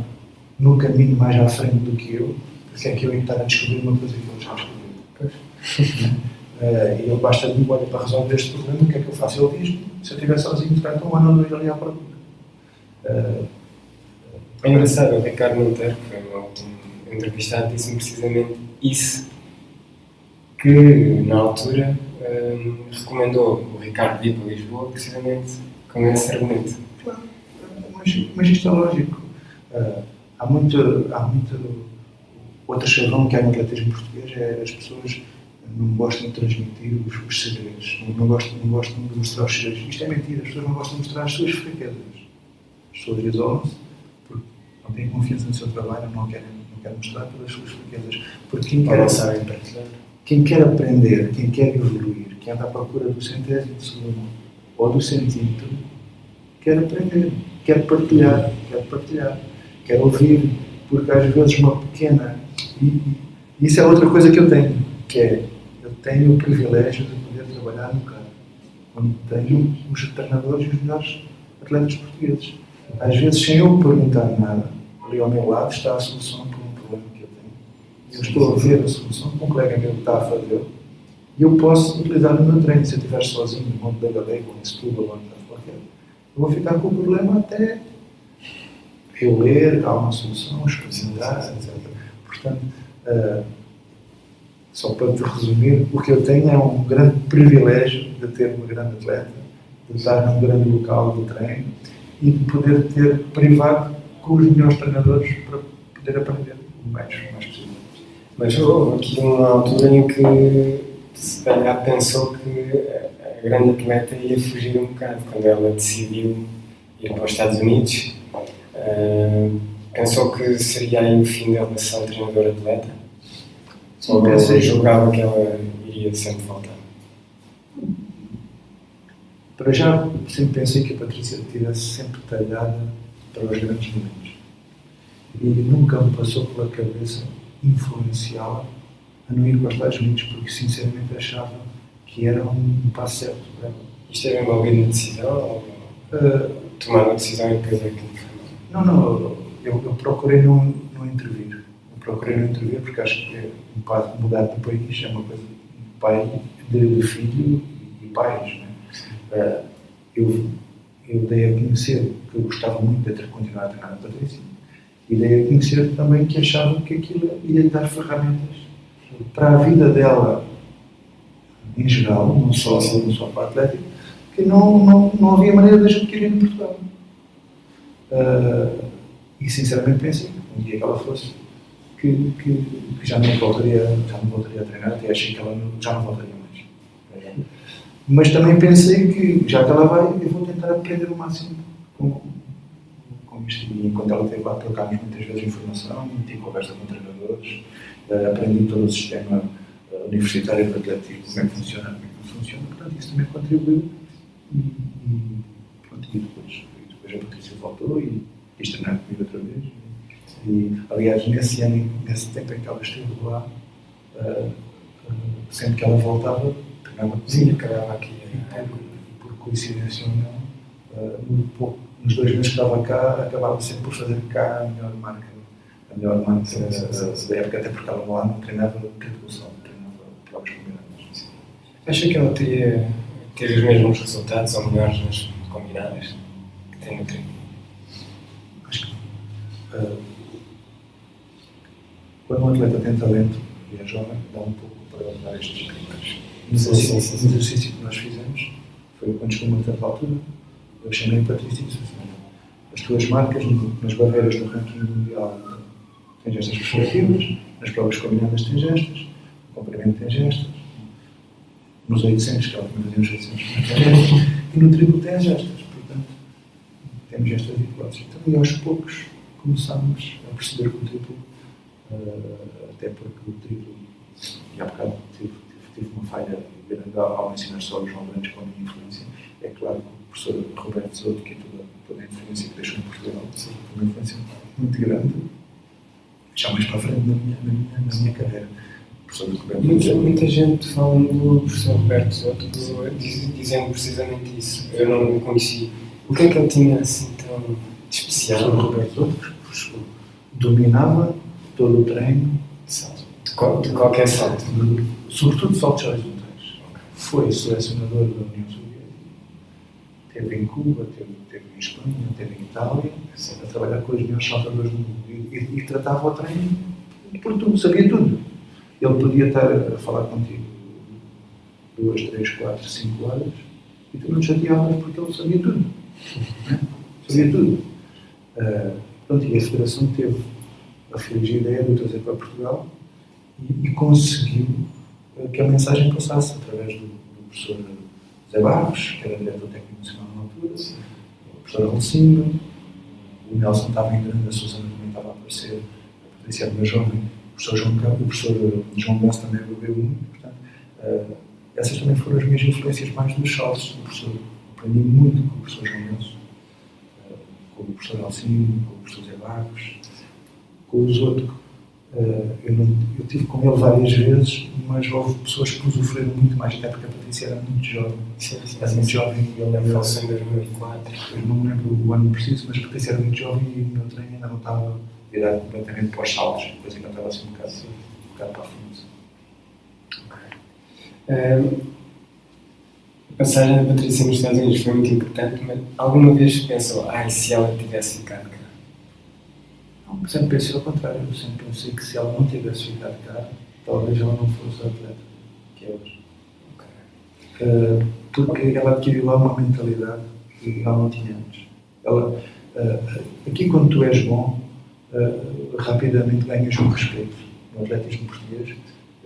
no caminho mais à frente do que eu, porque é que eu ia estar a descobrir uma coisa que ele já descobriu. uh, e ele basta de olha para resolver este problema, o que é que eu faço? Ele diz se eu estiver sozinho, durante um ano ou dois ali à procura. Uh, é engraçado, o Ricardo Monteiro, que foi último entrevistado, disse-me precisamente isso, que na altura um, recomendou o Ricardo ir para Lisboa precisamente com esse argumento. Claro, mas, mas isto é lógico. Uh, há muito, há muito Outro chavão que há no atletismo português é as pessoas não gostam de transmitir os, os segredos, não, não, gostam, não gostam de mostrar os segredos. Isto é mentira, as pessoas não gostam de mostrar as suas fraquezas. As pessoas isolam-se porque não têm confiança no seu trabalho, não querem, não querem mostrar pelas suas fraquezas. Porque quem quer, quem quer aprender, quem quer evoluir, quem anda à procura do centésimo segundo ou do centímetro, quer aprender, quer partilhar, quer partilhar, quer ouvir, porque às vezes uma pequena e isso é outra coisa que eu tenho, que é, eu tenho o privilégio de poder trabalhar no campo, onde tenho os treinadores e os melhores atletas portugueses. Às vezes, sem eu perguntar nada, ali ao meu lado está a solução para um problema que eu tenho. Eu estou a ver a solução que um colega meu está a fazer e eu posso utilizar no meu treino. Se eu estiver sozinho no Monte da Gadeia, ou em Setúbal, ou em qualquer, eu vou ficar com o problema até eu ler, há uma solução, especializar, etc. Portanto, uh, só para te resumir, o que eu tenho é um grande privilégio de ter uma grande atleta, de estar num grande local de treino e de poder ter privado com os melhores treinadores para poder aprender o mais, mais. Mas houve aqui uma altura em que se calhar pensou que grande atleta ia fugir um bocado quando ela decidiu ir para os Estados Unidos. Uh, pensou que seria aí o fim dela ser um treinador atleta? Sim, Ou pensei. julgava que ela iria sempre voltar? Para já, sempre pensei que a Patrícia estivesse sempre talhada para os grandes momentos. E nunca me passou pela cabeça influenciá-la a não ir para os Estados Unidos, porque sinceramente achava que era um passo certo para ela. Esteve envolvido na decisão? Ou uh, tomar uma decisão e depois é que. Não, não, eu, eu procurei não, não intervir. Eu procurei não intervir porque acho que é um passo mudar de país é uma coisa de pai, de, filho e pais. Né? Uh, eu, eu dei a conhecer que eu gostava muito de ter continuado a treinar a Patrícia e dei a conhecer também que achava que aquilo ia dar ferramentas para a vida dela em geral, não só, não só para a que não, não, não havia maneira de a gente querer em Portugal. Uh, e sinceramente pensei, um dia que ela fosse, que, que, que, já, não voltaria, já não voltaria a treinar, até achei que ela não, já não voltaria mais. Mas também pensei que, já que ela vai, eu vou tentar aprender o máximo com. E enquanto ela esteve lá, trocámos muitas vezes informação, tive conversa com treinadores, uh, aprendi todo o sistema uh, universitário de atletismo, como é que funciona, como é que não funciona. Portanto, isso também contribuiu. E, e, pronto, e depois, e depois a Patrícia voltou e quis treinar comigo outra vez. E, aliás, nesse ano, nesse tempo em que ela esteve lá, uh, sempre que ela voltava, treinava comigo. Sim, acabava aqui. Por, por coincidência ou não, uh, pouco nos dois meses que estava cá, acabava sempre por fazer cá a melhor marca. A melhor marca sim, sim, sim. da época, até porque ela lá não treinava tripulação, treinava provas combinadas. Acha que ela teria ter os mesmos resultados ou melhores nas combinadas que tem no treino? Acho que uh, quando um atleta tem talento e é jovem, dá um pouco para dar estes. No exercício, exercício que nós fizemos foi quando chegou uma certa altura eu chamei Patrícia as tuas marcas nas barreiras do ranking mundial tens estas perspectivas, nas provas combinadas tens estas, no comprimento tens estas, nos 800, que ela também nos 800 metros, e no triplo tens estas, portanto, temos estas hipóteses. Então, e aos poucos começámos a perceber que o triplo, uh, até porque o triplo, e há bocado tive, tive, tive uma falha grande ao ensinar só os João com a minha influência, é claro que professor Roberto Souto, que é toda, toda a influência que deixou em Portugal, sim, uma influência muito grande, já mais para a frente na minha, na minha, na minha carreira. Muita, muita gente fala do professor Roberto Souto, dizendo precisamente isso. Eu não o conheci. O que é que ele tinha assim tão especial? O Roberto Souto dominava todo o treino de salto. De, de qualquer salto? Sobretudo saltos horizontais. Foi selecionador da União Soviética teve em Cuba, teve, teve em Espanha, teve em Itália, a trabalhar com os melhores saltadores do mundo e, e, e tratava o treino por tudo, sabia tudo. Ele podia estar a falar contigo duas, três, quatro, cinco horas e tu não te chateavas porque ele sabia tudo. Né? Sabia tudo. Uh, pronto, e a Federação teve a feliz ideia de o trazer para Portugal e, e conseguiu que a mensagem passasse através do, do professor Zé Barros, que era diretor técnico nacional o professor Alcindo, o Nelson estava em grande, a Susana também estava a aparecer, a Patrícia era mais jovem, o professor João, o professor João Bess também bebeu muito, portanto, uh, essas também foram as minhas influências mais dos saltos do professor. Aprendi muito com o professor João Nelson, uh, com o professor Alcindo, com o professor Zé Barros, com os outros eu, não, eu tive com ele várias vezes, mas houve pessoas que usufruíram muito mais, até porque a Patrícia era muito jovem. Sim, sim, era muito jovem. Eu lembro em 2004. Eu não me lembro o ano preciso, mas a Patrícia era muito jovem e o meu treino ainda não estava virado completamente para os saltos, depois ainda estava assim um bocado, um bocado para a frente. Okay. a passagem da Patrícia nos Estados Unidos foi muito importante, mas alguma vez pensou, ai, se ela tivesse ficado cá? Sempre pensei ao contrário. Eu sempre pensei que se ela não tivesse ficado cá, talvez ela não fosse a atleta que é hoje. Okay. Uh, porque ela adquiriu lá uma mentalidade que ela não tinha antes. Ela, uh, aqui, quando tu és bom, uh, rapidamente ganhas um respeito no atletismo português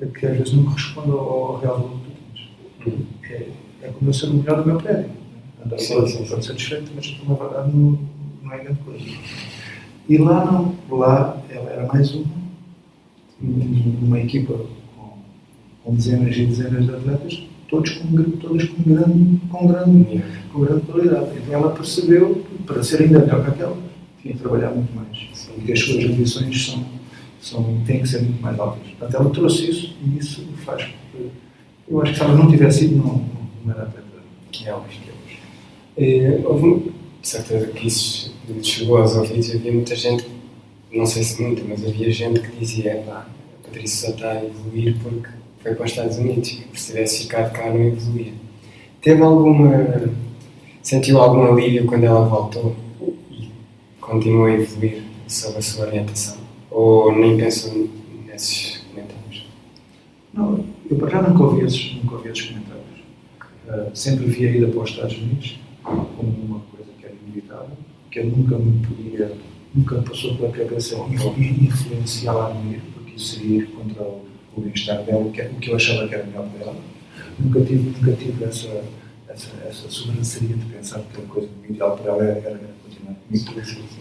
que às vezes não corresponde ao, real valor que tu tens. É, é como eu ser o melhor do meu prédio. Andava Sim, sim, sim. satisfeito, mas na verdade não, não é grande coisa. E lá não, lá ela era mais uma, uma equipa com, com dezenas e dezenas de atletas, todos com, todas com grande, com grande, com grande qualidade. Então ela percebeu que para ser ainda melhor que aquela, tinha que trabalhar muito mais. E que as suas ambições são, são, têm que ser muito mais altas. Portanto, ela trouxe isso e isso faz com que. Eu acho que se ela não tivesse ido, não, não era atleta que é hoje. Que é hoje. Eh, houve, certeza que isso chegou aos ouvidos, havia muita gente, não sei se muita, mas havia gente que dizia: pá, a Patrícia só está a evoluir porque foi para os Estados Unidos, se tivesse ficado cá não evoluía. Teve alguma. sentiu algum alívio quando ela voltou e continuou a evoluir sobre a sua orientação? Ou nem pensou nesses comentários? Não, eu para já nunca ouvi esses, nunca ouvi esses comentários. Uh, sempre vi a ida para os Estados Unidos como uma coisa que eu nunca me podia, nunca passou pela cabeça influ- influenciá-la a não ir, porque isso seria ir contra o, o bem-estar dela, o que, o que eu achava que era melhor para ela. Nunca tive, nunca tive essa, essa, essa sobranceria de pensar que a coisa ideal para ela era, continuar comigo.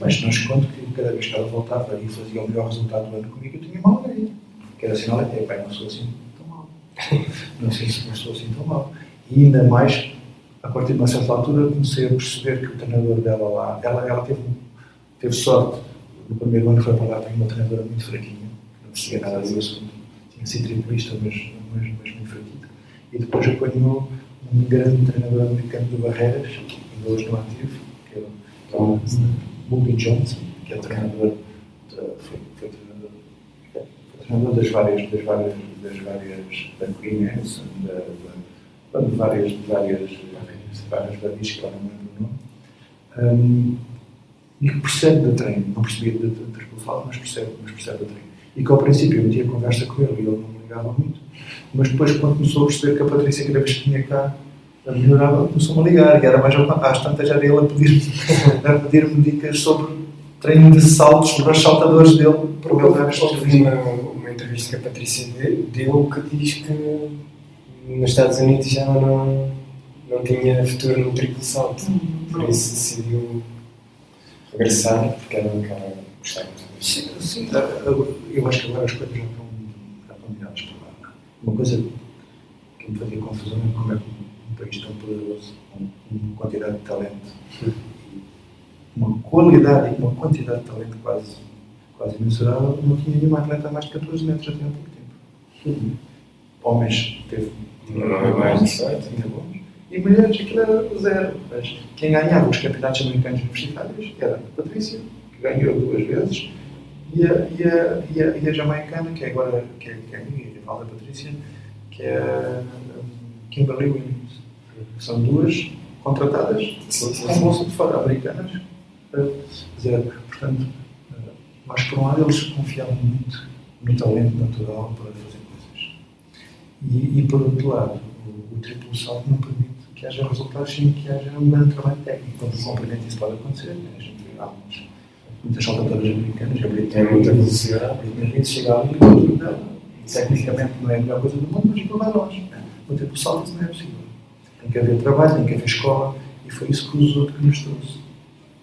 Mas não escondo que cada vez que ela voltava e fazia o melhor resultado do ano comigo, eu tinha mal a ideia. Que era sinal até, pai, não sou assim tão mal. Não sei se não sou assim tão mal. E ainda mais, a partir de uma certa altura, comecei a perceber que o treinador dela lá, ela, ela teve, teve sorte. No primeiro ano que foi para lá, tinha uma treinadora muito fraquinha, que não percebia nada assunto. Tinha sido triplista, mas, mas, mas muito fraquito. E depois apanhou um grande treinador americano de barreiras, ainda hoje no ativo, que é o Bobby Johnson, que é treinador, foi, foi treinador, foi treinador das várias, das várias, das várias, da Queen da, de várias, de várias, de várias babis, que agora não lembro o nome, um, e que percebe de treino, não percebia de, de, mas percebe, mas percebe de treino. E que ao princípio eu tinha conversa com ele e ele não me ligava muito, mas depois quando começou a perceber que a Patrícia cada vez que vinha cá melhorava, começou-me a ligar, e era mais às tantas já era ele a pedir- a pedir-me dicas sobre treino de saltos, sobre os saltadores dele, para o dar Houve uma, uma entrevista que a Patrícia de- deu que diz que nos Estados Unidos já não, não tinha futuro no triplo salto. Por isso decidiu regressar, porque era um cara gostava muito. Sim, sim. Eu eu acho que agora as coisas já estão, já estão viradas para lá. Uma coisa que me fazia confusão é como é que um país tão poderoso, com uma quantidade de talento, uma qualidade e uma quantidade de talento quase, quase imensurável, não tinha nenhuma atleta a mais de 14 metros até há pouco tempo. Tudo. Homens teve Não é mais tinha bons. E mulheres aquilo era zero. Mas quem ganhava os campeonatos americanos universitários era a Patrícia, que ganhou duas vezes, e a, e a, e a, e a jamaicana, que é agora que é, que é a minha rival da Patrícia, que é a Kimberly Williams. São duas contratadas com bolsa de fora, americanas, zero. Portanto, mas por um lado eles confiavam muito no talento natural para fazer coisas. E, e por outro lado, o, o triplo salto não permite que haja resultados sem que haja um grande trabalho técnico. Quando completamente isso pode acontecer, né? a gente vê algumas, muitas saltadoras americanas, Britney Tem muita velocidade. a Britney Reed chega ali dela. Tecnicamente não é a melhor coisa do mundo, mas aquilo vai longe. né? O triplo salto isso não é possível. Tem que haver trabalho, tem que haver escola, e foi isso que o Zoto que nos trouxe.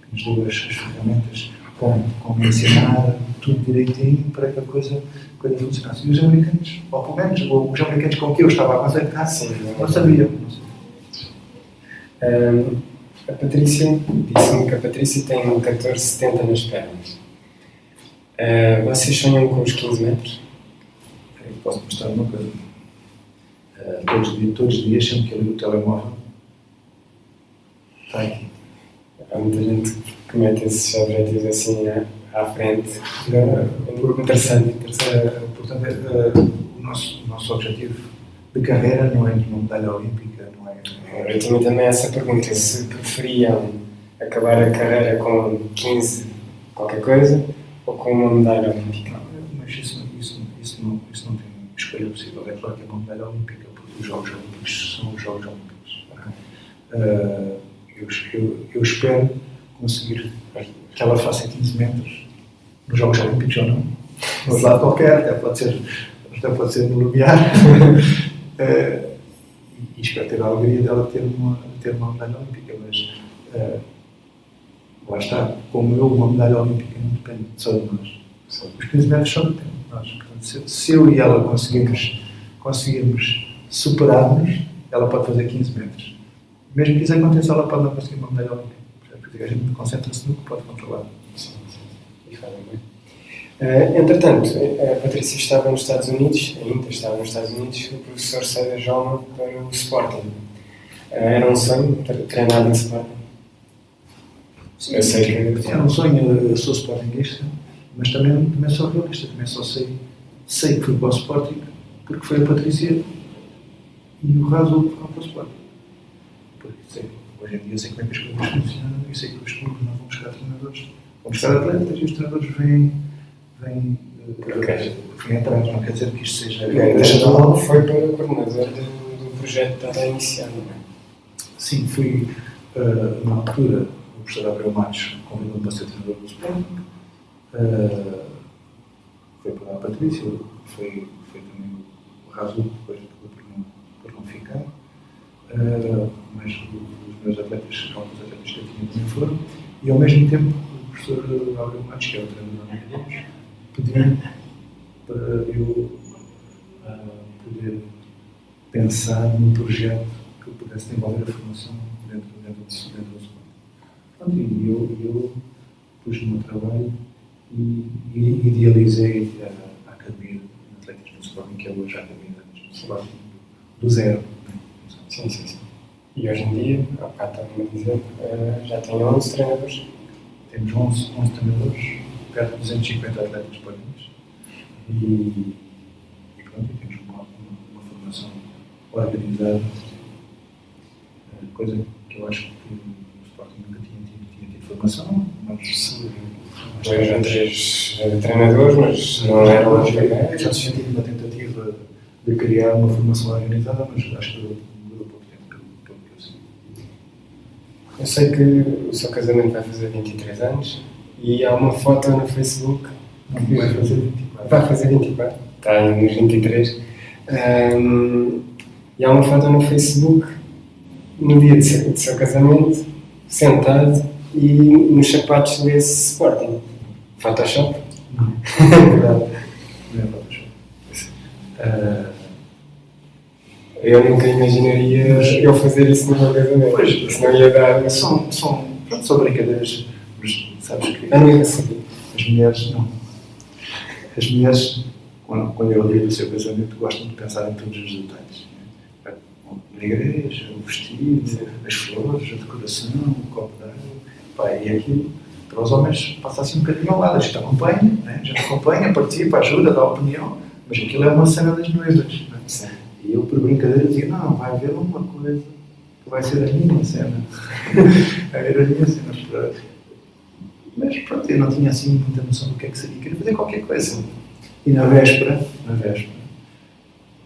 Que nos deu as, as ferramentas como, como ensinar tudo direitinho para que a coisa, a coisa funcionasse. E os americanos, ou pelo menos os americanos com que eu estava a contactar, Sim, não sabiam. Não sabiam. Ahm, a Patrícia disse-me que a Patrícia tem um 1470 nas pernas. Ah, vocês sonham com os 15 metros? Eu posso mostrar uma coisa. Eh, todos, os dias- todos os dias, sempre que eu ligo o telemóvel, está aqui. Há muita gente que mete esses objetivos assim à, à frente. É interessante, interessante. Eh, portanto, o, nosso, o nosso objetivo de carreira não é nenhuma medalha olímpica, não é. Eu tinha também essa pergunta: se preferiam acabar a carreira com 15 qualquer coisa ou com uma medalha olímpica? Mas isso, isso, isso, não, isso não tem escolha possível. É claro que é uma medalha olímpica, porque os Jogos Olímpicos são os Jogos Olímpicos. Eh, eu, eu, eu espero conseguir que ela faça 15 metros nos Jogos Olímpicos ou não. No lado qualquer, até pode ser, até pode ser no Lumiar. Eh, e espero ter a alegria dela ter uma, ter uma medalha olímpica, mas uh, lá está, como eu, uma medalha olímpica não depende só de nós. Os 15 metros só dependem de nós. Portanto, se, se, eu e ela conseguirmos, conseguirmos superar-nos, ela pode fazer 15 metros. Mesmo que isso aconteça, ela pode não conseguir uma medalha olímpica. Porque a gente concentra-se no que pode controlar. Sim, sim. E fazem bem. Uh, entretanto, a Patrícia estava nos Estados Unidos, ainda estava nos Estados Unidos, o professor César Joma para o Sporting. Uh, era um sonho treinar no Sporting? Sim, eu sei que era um sonho, eu sou Sportingista, mas também, também sou realista, também só sei, sei que fui para o Sporting porque foi a Patrícia e o Raso foram para o Sporting. Porque sei, hoje em dia sei como é que as coisas funcionam e sei que os clubes não vão buscar treinadores. Vão buscar atletas e os treinadores vêm vem, okay. vem atrás, não quer dizer que isto seja. Então, foi para o coordenador do, do projeto que estava iniciando, não é? Sim, fui, uh, na altura, o professor Abreu Matos convidou-me para ser treinador do Sporting. Uh, foi para a Patrícia, foi, foi também o Rasul, depois acabou por não, por não ficar. Uh, mas os meus atletas, alguns atletas que eu tinha também foram. E ao mesmo tempo, o professor Abreu Matos, que é o treinador de pediu para eu uh, poder pensar num projeto que eu pudesse desenvolver a formação dentro, dentro, do, dentro do Pronto, e eu, eu pus no meu trabalho e, e idealizei a, a Academia de Atletismo Sporting, que é hoje a Academia de Atletismo do zero. Né? Sim, sim, sim. E hoje em dia, há bocado estava a dizer, uh, já tem 11 treinadores? Temos 11, 11 treinadores perto de 250 atletas mês. E, e pronto, temos uma, uma, uma, formação organizada, eh, coisa que eu acho que o Sporting nunca tinha tido, tinha tido formação, mas sim. Dois ou três treinadores, mas não eram os Já se tive uma tentativa de criar uma formação organizada, mas acho que durou, pouco tempo, pelo que eu sei. Eu sei que o seu casamento vai fazer 23 anos e há uma foto no Facebook que vai fazer 24. Vai fazer 24, está nos 23. Um, e há uma foto no Facebook no dia do seu, seu casamento, sentado e nos sapatos desse Sporting. Photoshop? Não. É verdade. Não é Photoshop. Uh, eu nunca imaginaria eu fazer isso no meu casamento. Pois, senão ia dar. São, são, são brincadeiras Sabes que não ia saber. As mulheres, não. As mulheres, quando, quando eu ligo o seu casamento, gostam de pensar em todos os detalhes. Né? A igreja, o vestido, as flores, a decoração, o copo de água. e aquilo, para os homens, passa assim um bocadinho ao lado. A gente acompanha, né? a gente acompanha, participa, ajuda, dá opinião, mas aquilo é uma cena das noivas. Né? E eu, por brincadeira, digo: não, vai haver uma coisa que vai ser a minha cena. vai haver a minha cena. Mas pronto, eu não tinha assim muita noção do que é que seria. Queria fazer qualquer coisa. E na véspera, na véspera,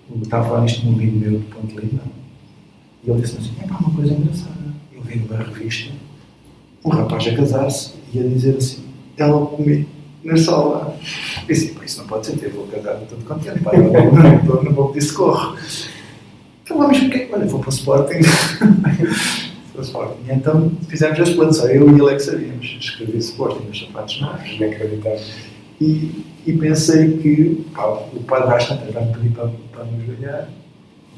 eu estava a falar nisto num meu de Ponte Lima, e ele disse assim: é pá, uma coisa engraçada. Eu vi numa revista um rapaz a casar-se e a dizer assim: ela comigo na sala. Eu disse: isso não pode ser, eu vou casar, estou contente, pá, não, não, não vou pedir socorro. Então, mas porquê? Olha, vou para o Sporting. E então fizemos as planos, só eu e ele é que sabíamos. Escrevi Sporting nos sapatos novos. Inacreditável. E, e pensei que pá, o padre às tantas vai-me pedir para, para me ajoelhar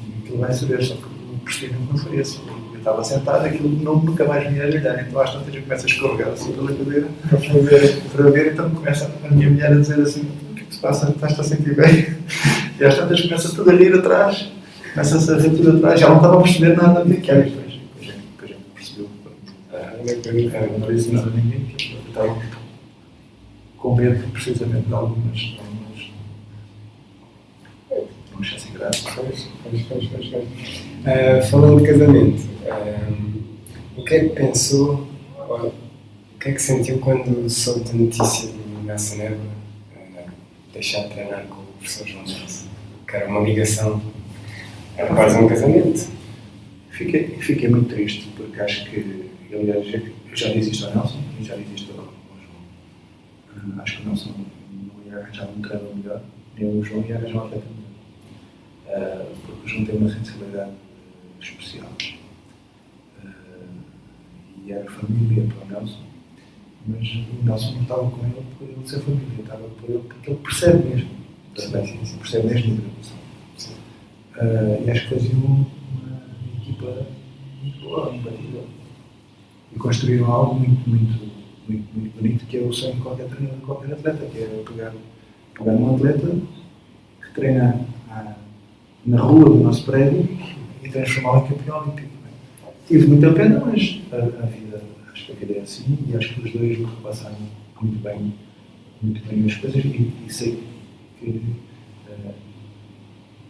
e aquilo vai saber, só que o procedimento não foi esse. Eu estava sentado, aquilo não, nunca mais me ia ajoelhar. Então às tantas eu começo a escorregar assim pela cadeira para ver, para ver então começa a minha mulher a dizer assim: o que é que se passa? Estás-te a sentir bem? E às tantas começa tudo a rir atrás, começa-se a rir tudo atrás, já não estava a perceber nada daquilo inacreditável. Não disse nada a ninguém, estava com medo precisamente de algumas. algumas não achassem graça. Pois, pois, pois, pois. Uh, falando de casamento, uh, o que é que pensou, ou, o que é que sentiu quando soube da notícia do Nessa Neva uh, deixar de treinar com o professor João Nelson? Que era uma ligação, era quase um casamento. Fiquei, fiquei muito triste, porque acho que aliás, eu já disse isto ao Nelson e já disse isto ao, João. Uh, acho que o Nelson não ia arranjar um treinador melhor, nem o João ia arranjar um atleta melhor. Uh, porque o João tem uma sensibilidade especial. Uh, e era família para o Nelson, mas o Nelson não estava com ele por ele ser família, estava por ele porque ele percebe mesmo, também, percebe mesmo a gravação. Uh, e acho que faziam uma equipa muito boa, imbatível. E construíram algo muito, muito, muito, muito bonito, que é o sonho de qualquer treinador, de qualquer atleta, que é pegar, pegar um atleta que treina na rua do nosso prédio e transformá-lo em campeão olímpico. Tive muita pena, mas a, a, vida, acho que a vida é assim e acho que os dois passaram muito bem, muito bem as coisas e, e sei que uh,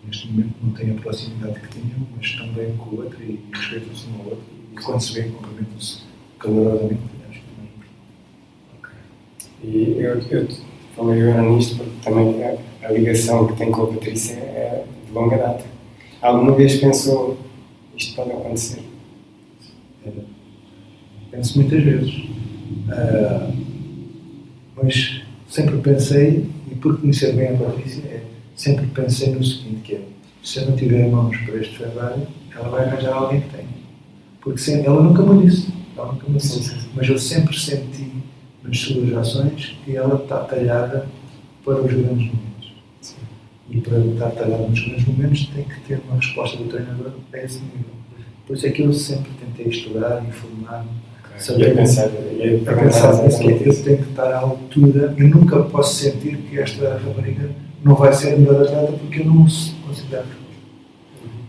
neste momento não têm a proximidade que tinham, mas estão bem com o outro e respeitam-se um ao outro e quando se vê cumprimentam-se calorosamente. Acho que okay. E eu, eu falei agora nisto porque também a, a ligação que tem com a Patrícia é de longa data. Alguma vez pensou isto pode acontecer? Penso muitas vezes. Uh, mas sempre pensei, e por conhecer bem a Patrícia, é, sempre pensei no seguinte, que é, se eu não tiver mãos para este Ferrari, ela vai arranjar alguém que tenha. Porque sempre, ela nunca me disse, disse, mas eu sempre senti nas suas ações que ela está talhada para os grandes momentos. E para estar talhado nos grandes momentos tem que ter uma resposta do treinador a esse nível. Por isso é que eu sempre tentei estudar, informar, okay. saber. E a pensar, e a pensar nisso, que eu tenho que estar à altura. Eu nunca posso sentir que esta rapariga não vai ser a melhor atleta porque eu não se considero.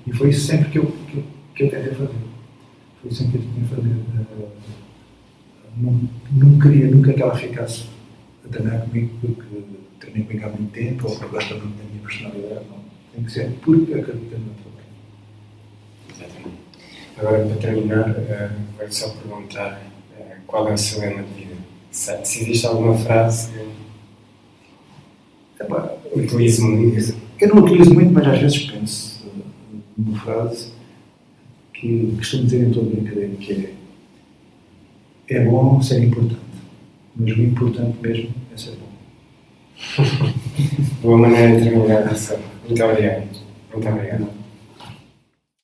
E foi isso sempre que eu, que eu, que eu tentei fazer. Foi isso que eu tentei fazer. Uh, não, não queria nunca que ela ficasse a treinar comigo porque treinei comigo há muito tempo ou porque gosta muito da minha personalidade. Não. Tem que ser porque acredita no trabalho. Exatamente. Agora, para terminar, uh, vou só perguntar uh, qual é o seu lema de vida. Se, se existe alguma frase que utilizo muito. Eu não utilizo muito, mas às vezes penso numa frase que costumo dizer em todo brincadeira, que é é bom ser importante, mas o importante mesmo é ser bom. Boa maneira de terminar a Muito obrigado. Muito obrigado.